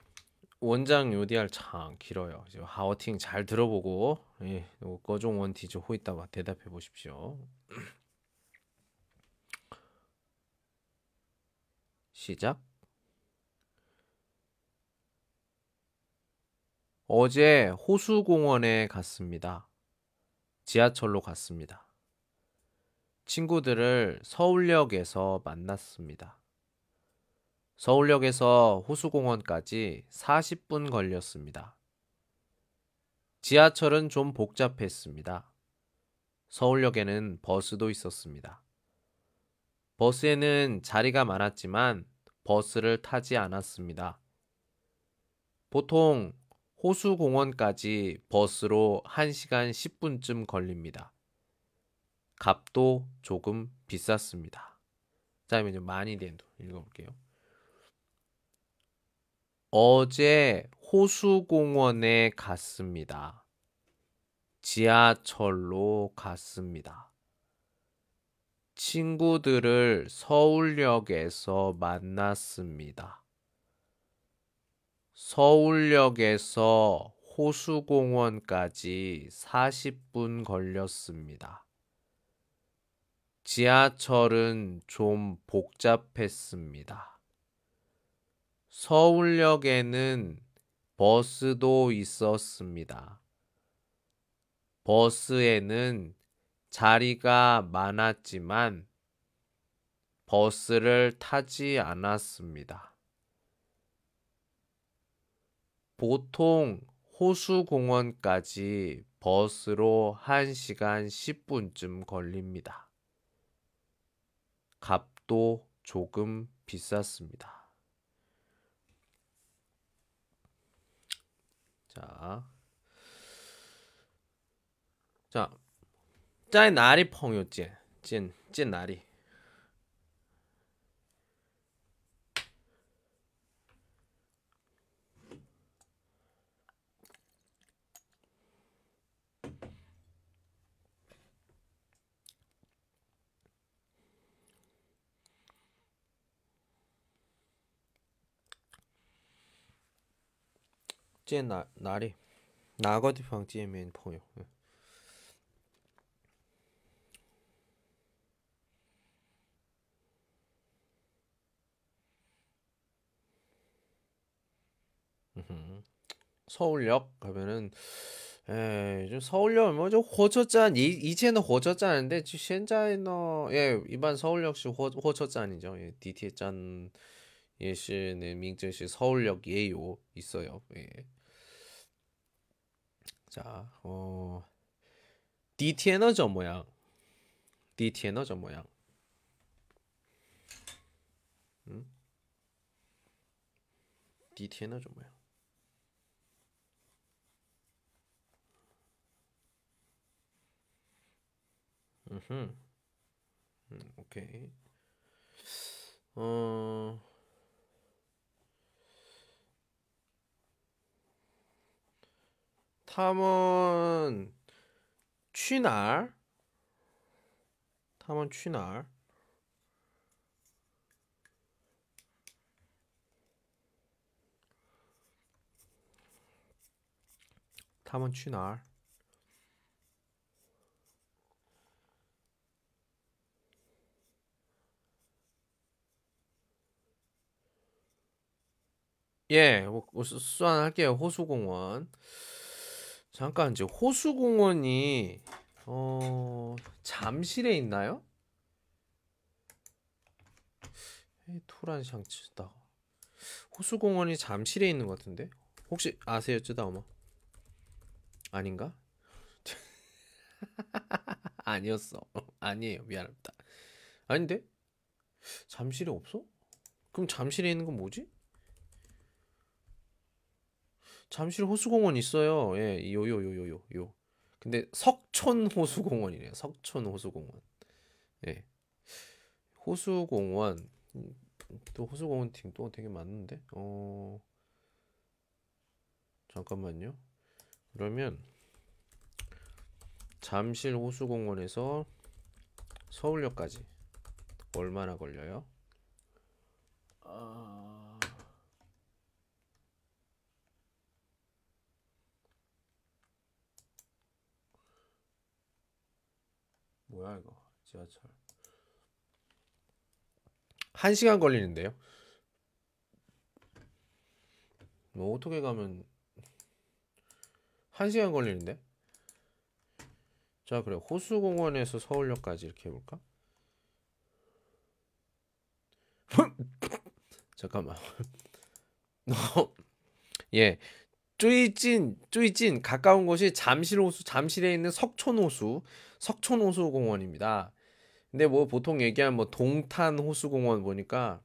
원장 요디할 참 길어요. 지금 하워팅 잘 들어보고 예, 거종 원티즈 호있다가 대답해 보십시오. 시작. 어제 호수공원에 갔습니다. 지하철로 갔습니다. 친구들을 서울역에서 만났습니다. 서울역에서 호수공원까지 40분 걸렸습니다. 지하철은 좀 복잡했습니다. 서울역에는 버스도 있었습니다. 버스에는 자리가 많았지만 버스를 타지 않았습니다. 보통 호수공원까지 버스로 1시간 10분쯤 걸립니다. 값도 조금 비쌌습니다. 자, 그러면 많이 된 돈 읽어볼게요. 어제 호수공원에 갔습니다. 지하철로 갔습니다. 친구들을 서울역에서 만났습니다. 서울역에서 호수공원까지 40분 걸렸습니다. 지하철은 좀 복잡했습니다. 서울역에는 버스도 있었습니다. 버스에는 자리가 많았지만 버스를 타지 않았습니다. 보통 호수공원까지 버스로 1시간 10분쯤 걸립니다. 값도 조금 비쌌습니다. 자, 자, 在哪里朋友见见见哪里？见哪哪里？哪个地方见面朋友？嗯 서울역 가면은 에 서울역 뭐좀 호저짠 이 이제는 호저짠인데 현재는 예 일반 서울역시 호 호저짠이죠. 예, DT짠 예시는 민증시 서울역 예요 있어요. 예. 자, 어 디티에너 저 모양. 디티에너 저 모양. 음? 디티에너 저 모양. 음, 오케이. 어. 탐원 취날 탐원 취날 탐원 취날 예, 뭐, 뭐 수- 수환할게요. 호수공원. 잠깐, 이제 호수공원이, 어, 잠실에 있나요? 에이, 토란 샹츠다. 호수공원이 잠실에 있는 것 같은데? 혹시 아세요, 쯔다오마? 아닌가? 아니었어. 아니에요. 미안합니다. 아닌데? 잠실에 없어? 그럼 잠실에 있는 건 뭐지? 잠실 호수공원 있어요. 예, 요요 요 요 요 요. 근데 석촌 호수공원이래요. 석촌 호수공원. 예. 호수공원 음, 또 호수공원 팀 또 되게 많은데. 어. 잠깐만요. 그러면 잠실 호수공원에서 서울역까지 얼마나 걸려요? 아... 뭐야 이거 지하철 1시간 걸리는데요? 뭐 어떻게 가면 1시간 걸리는데? 자, 그래. 호수공원에서 서울역까지 이렇게 해볼까? 잠깐만. 너, 예. 쪼이찐, 쪼이찐, 가까운 곳이 잠실호수, 잠실에 있는 석촌호수, 석촌호수공원입니다. 근데 뭐 보통 얘기하면 뭐 동탄호수공원 보니까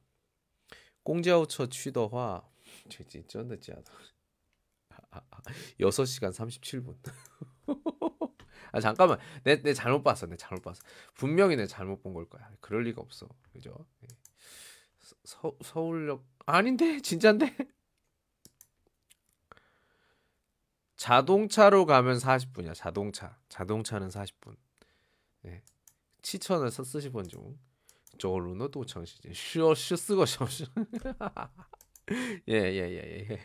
공자우처 취더화, 쩐다, 6시간 37분. 아 잠깐만. 내, 내 잘못 봤어 내 잘못 봤어. 분명히 내 잘못 본 걸 거야. 그럴 리가 없어. 그죠? 예. 서, 서울역 아닌데? 진짠데 자동차로 가면 40분이야 자동차. 자동차는 40분. 예. 치천을 써 쓰시번 중. 저로는 또 정시지 쉬어 쉬어 쓰고 쉬어. 예예예예 예,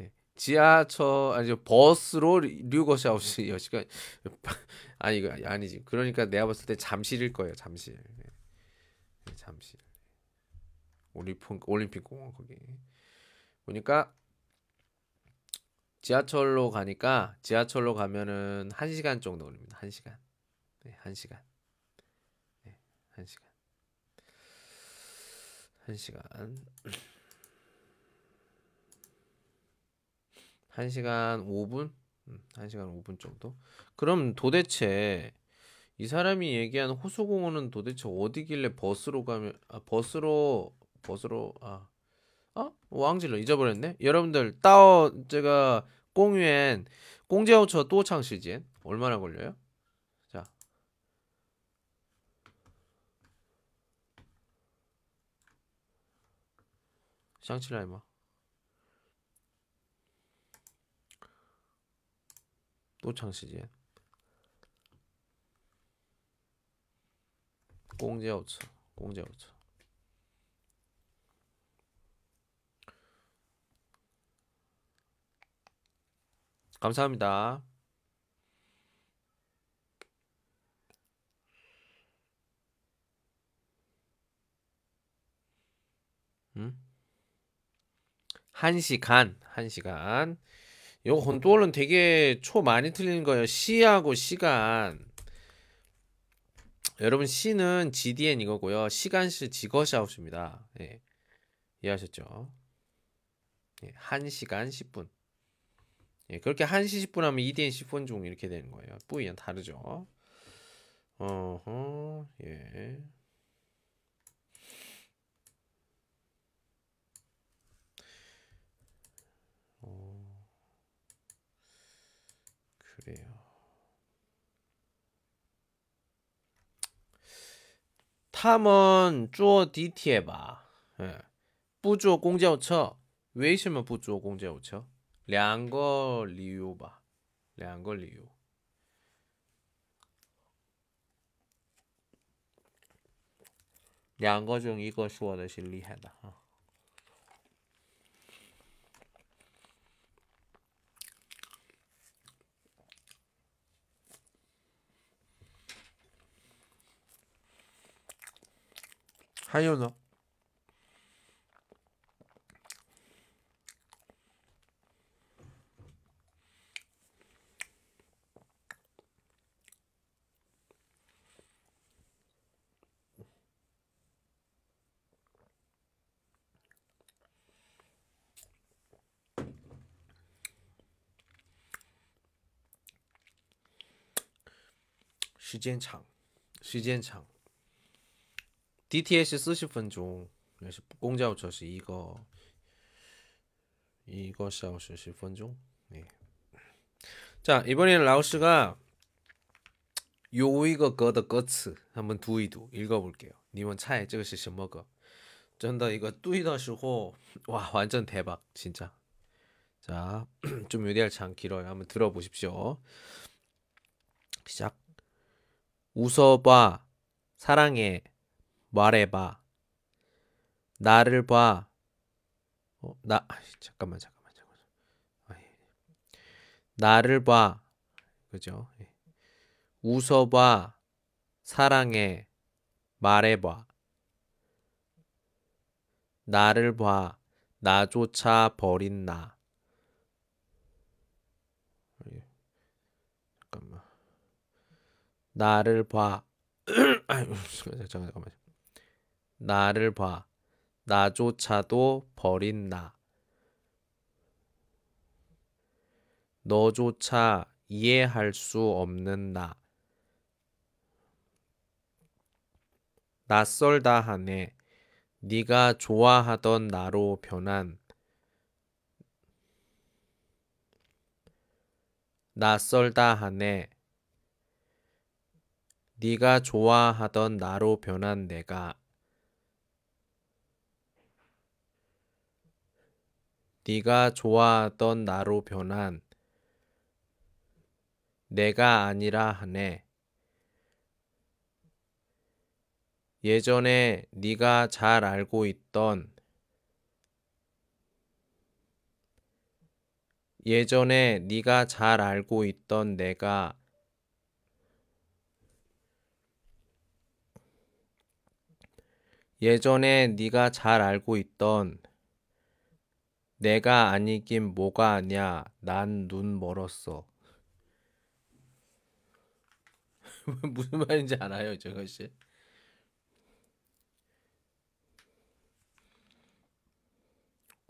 예. 지하철 아니 버스로 류거샤우시 여시가 아니 이거 아니지. 그러니까 내가 봤을 때 잠실일 거예요 잠실. 예, 잠실. 올림픽 올림픽 공원 거기. 보니까 지하철로 가니까 지하철로 가면은 1시간 정도 걸립니다. 1시간. 네, 1시간. 네, 1시간. 1시간. 1시간 5분? 음, 1시간 5분 정도? 그럼 도대체 이 사람이 얘기한 호수공원은 도대체 어디길래 버스로 가면 아, 버스로 버스로 아 어? 왕질러 잊어버렸네. 여러분들 따오 제가 공유엔 공제호처 또창시진 얼마나 걸려요? 자. 샹치라이마 또창시진 공제호처 공제호처 감사합니다. 음? 한 시간, 한 시간. 이거 혼돈은 되게 초 많이 틀리는 거예요. 시하고 시간. 여러분 시는 GDN 이거고요. 시간시 지거샤우스입니다. 예. 이해하셨죠? 예, 1시간 10분. 예, 그렇게 1시 10분 하면 2DN 10분 중 이렇게 되는 거예요. 뿌이는 다르죠. 어허, 예. 어, 그래요. 탐은 坐 DT에 봐. 예. 不坐公交车为什么不坐公交车 两个理由吧，两个理由。两个中一个说的是厉害的啊。还有呢？时间长，时间长。DTS 四十分钟，也是公交车是一个一个小时十分钟。 네. 자 이번에는 라오스가 요 이거 거더 거츠 한번 두이두 읽어볼게요. 니먼 차에 这个是什么个?真的 이거 对的时候 와 완전 대박 진짜 자, 좀 요리할 참 길어요. 한번 들어보십시오. 시작. 웃어봐. 사랑해. 말해봐. 나를 봐. 어, 나, 아이, 잠깐만, 잠깐만, 잠깐만. 아, 예. 나를 봐. 그죠? 예. 웃어봐. 사랑해. 말해봐. 나를 봐. 나조차 버린 나. 예. 잠깐만. 나를 봐. 잠깐만. 나를 봐. 나조차도 버린 나. 너조차 이해할 수 없는 나. 낯설다 하네. 네가 좋아하던 나로 변한 낯설다 하네. 네가 좋아하던 나로 변한 내가 네가 좋아하던 나로 변한 내가 아니라 하네. 예전에 네가 잘 알고 있던 예전에 네가 잘 알고 있던 내가 예전에 네가 잘 알고 있던 내가 아니긴 뭐가 아냐. 난 눈 멀었어. 무슨 말인지 알아요, 저것이?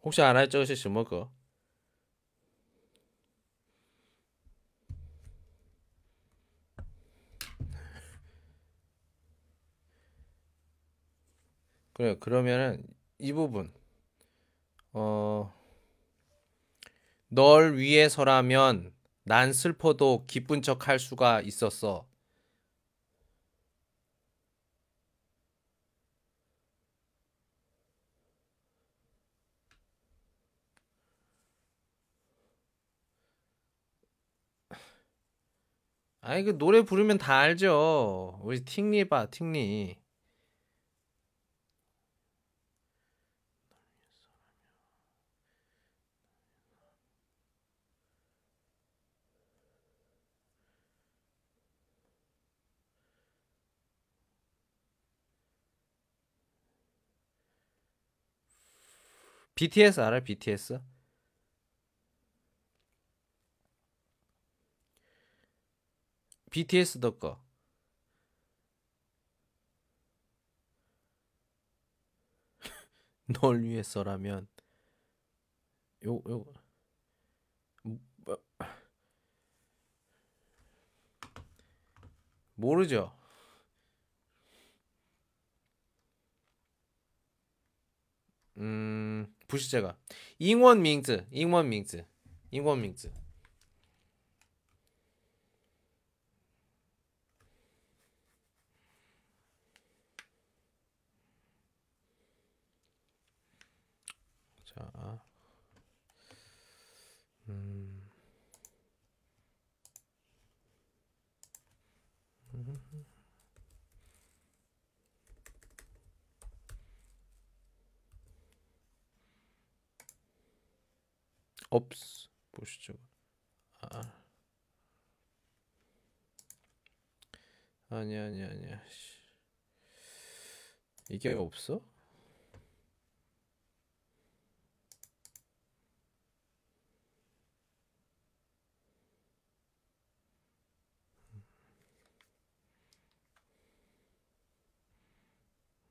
혹시 알아요, 저것이 什么 그래, 그러면은 이 부분 어, 널 위해서라면 난 슬퍼도 기쁜 척 할 수가 있었어. 아니 그 노래 부르면 다 알죠. 우리 팅리 봐, 팅리. BTS 알아? BTS? BTS도 거. 널 위해서라면 요 요. 뭐, 모르죠. 음, 부시제가 잉원 밍즈, 잉원 밍즈, 잉원 밍즈. 자, 옵스 보시죠. 아, 아니 아니 아니야. 씨. 이게 없어?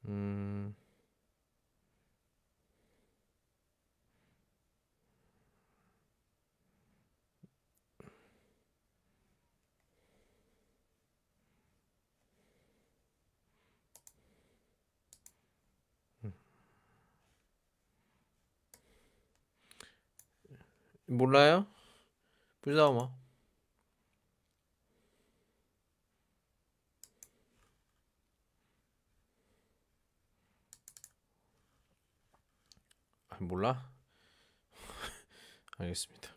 음. 몰라요? 불사오마. 아, 몰라? 알겠습니다.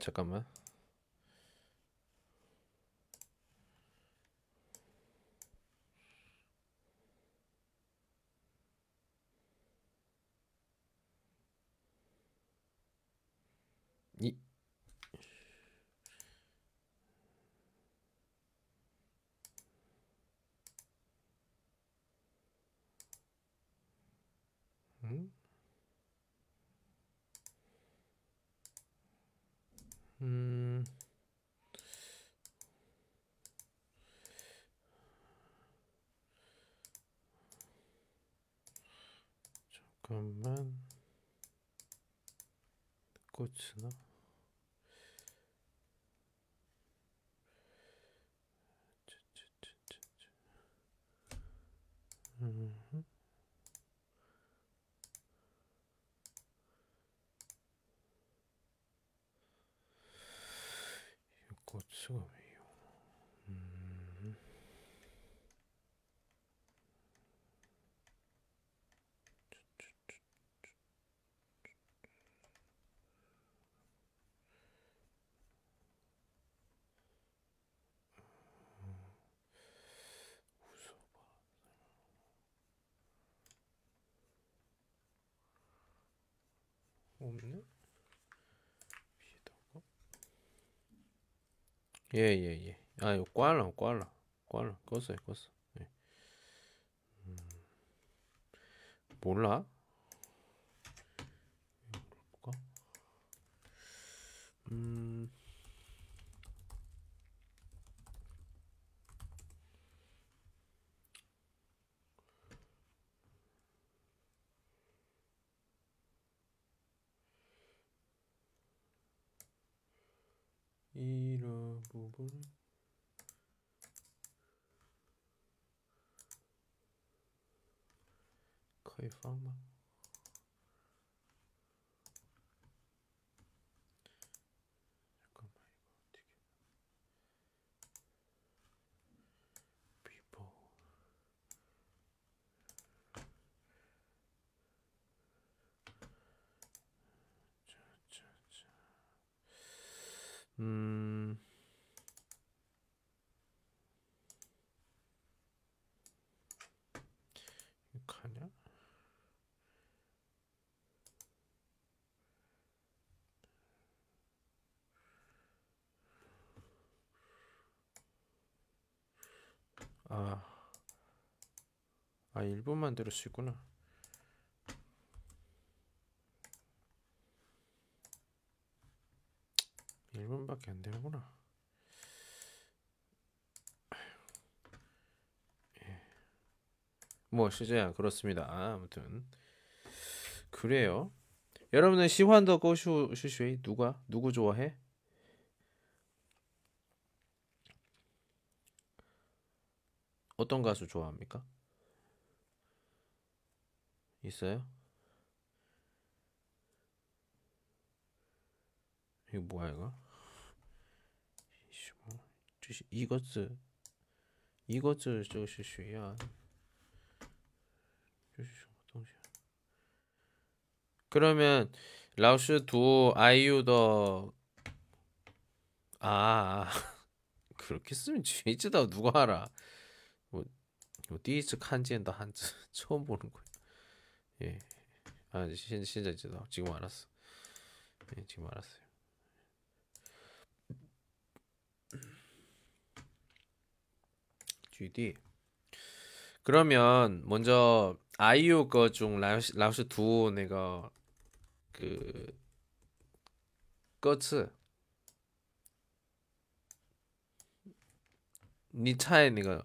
잠깐만. 음? 음. 잠깐만. 꽃이나? 음. 꽃이 왜요? 음. 없네? 비다가 예 예 예. 아 이거 꽈라 꽈라 꽈라 껐어요 껐어. 예. 음. 몰라? 음. 이런 부분. 거의放吗 잠깐만 이거 어떻게 before 자자자 음. 이거 가냐? 아, 아 1분만 들을 수 있구나. 1분밖에 안 되는구나. 예. 뭐 시제야 그렇습니다. 아, 아무튼 그래요. 여러분은 시환더 고슈 슈슈이 누가 누구 좋아해? 어떤 가수 좋아합니까? 있어요? 이거 뭐야 이거? 이것을 이것을 저것이 쉬야. 그러면 라우스 두 아이유 더아 아. 그렇게 쓰면 진짜 다 누가 알아? 디스 칸지엔다 한지 처음 보는 거예요. 예. 아, 신, 진짜 진짜 지금 알았어. 예, 지금 알았어요. GD. 그러면 먼저 아이유 거중 라오스 라오스 두오 내가 그歌词 니 차에 내가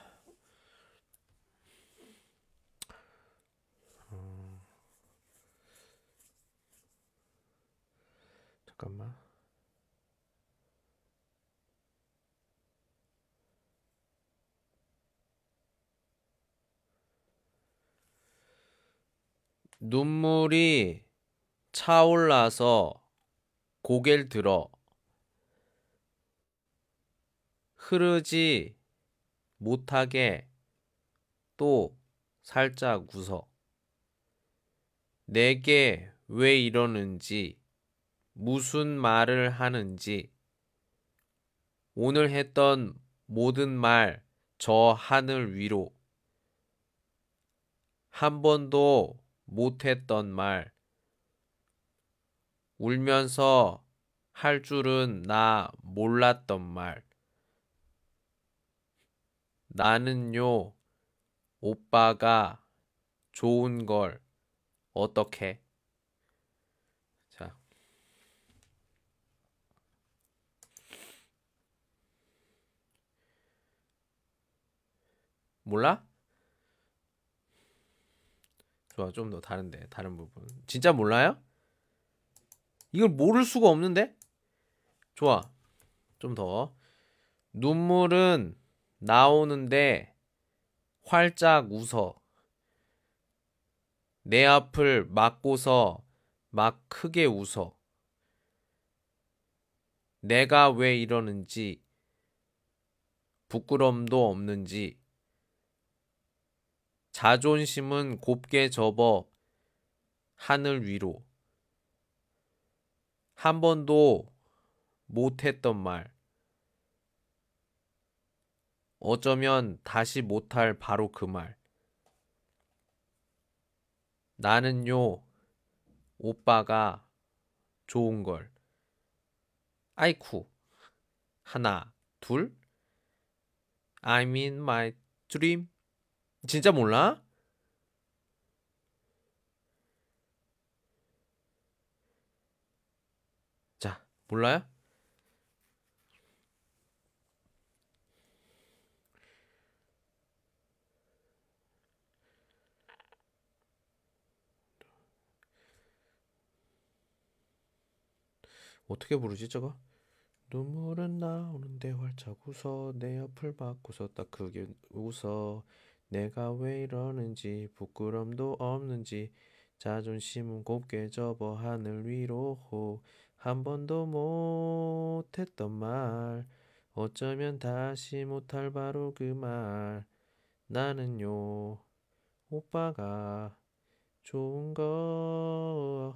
잠깐만. 눈물이 차올라서 고개를 들어 흐르지 못하게 또 살짝 웃어. 내게 왜 이러는지, 무슨 말을 하는지, 오늘 했던 모든 말 저 하늘 위로, 한 번도 못했던 말, 울면서 할 줄은 나 몰랐던 말. 나는요, 오빠가 좋은 걸 어떻게? 자. 몰라? 좋아, 좀 더 다른데, 다른 부분. 진짜 몰라요? 이걸 모를 수가 없는데? 좋아. 좀 더. 눈물은 나오는데 활짝 웃어. 내 앞을 막고서 막 크게 웃어. 내가 왜 이러는지, 부끄럼도 없는지, 자존심은 곱게 접어 하늘 위로. 한 번도 못했던 말. 어쩌면 다시 못할 바로 그 말. 나는요, 오빠가 좋은 걸. 아이쿠. 하나, 둘. I'm in my dream. 진짜 몰라? 자, 몰라요? 어떻게 부르지 저거? 눈물은 나오는데 활짝 웃어 내 옆을 막고서 딱 크게 웃어 내가 왜 이러는지 부끄럼도 없는지 자존심은 곱게 접어 하늘 위로 한 번도 못했던 말. 어쩌면 다시 못할 바로 그 말. 나는요 오빠가 좋은 걸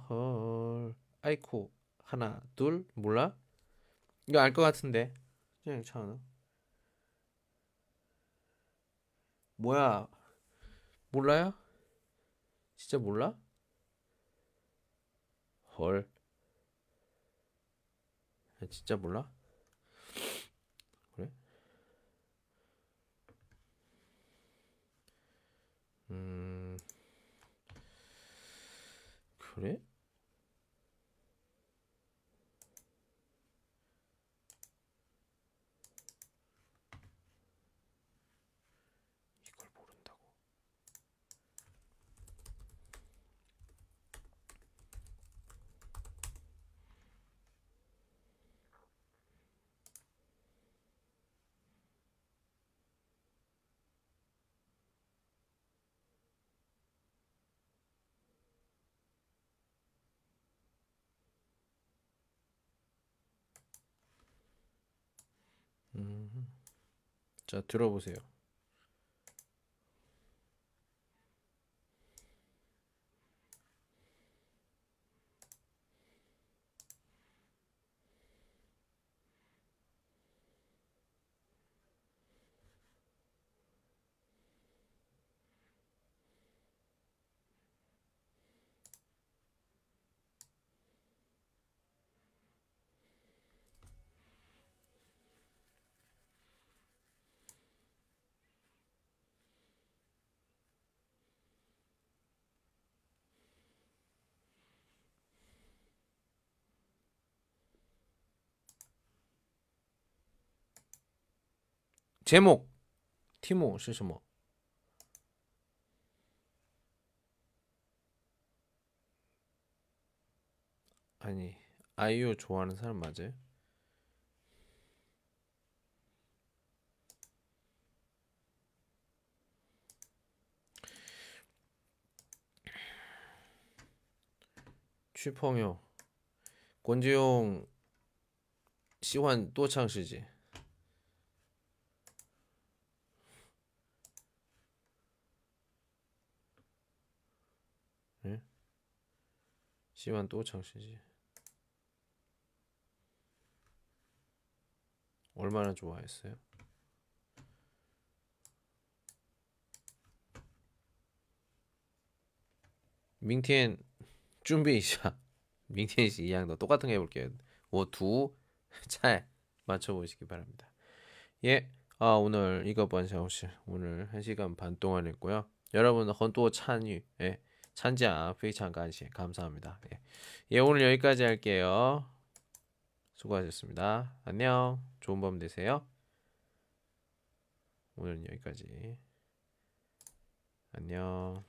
아이코 하나 둘 몰라? 이거 알 것 같은데. 그냥 괜찮아 뭐야 몰라요? 진짜 몰라? 헐 야, 진짜 몰라? 그래? 음 그래? 음. 자, 들어보세요. 제목 티모 是什么? 아니 아이유 좋아하는 사람 맞아요? 취펑요. 권지용 喜欢多长时间? 씨만 또 창씨지. 얼마나 좋아했어요? 민텐 준비이자 민텐 씨 이양 도 똑같은 거 해볼게요. 뭐 워두잘 맞춰보시기 바랍니다. 예, 아 오늘 이거 반샤오시 오늘 1 시간 반 동안 했고요. 여러분 헌또 찬유 예. 찬지아 페이찬간시 감사합니다. 예. 예, 오늘 여기까지 할게요. 수고하셨습니다. 안녕. 좋은 밤 되세요. 오늘은 여기까지. 안녕.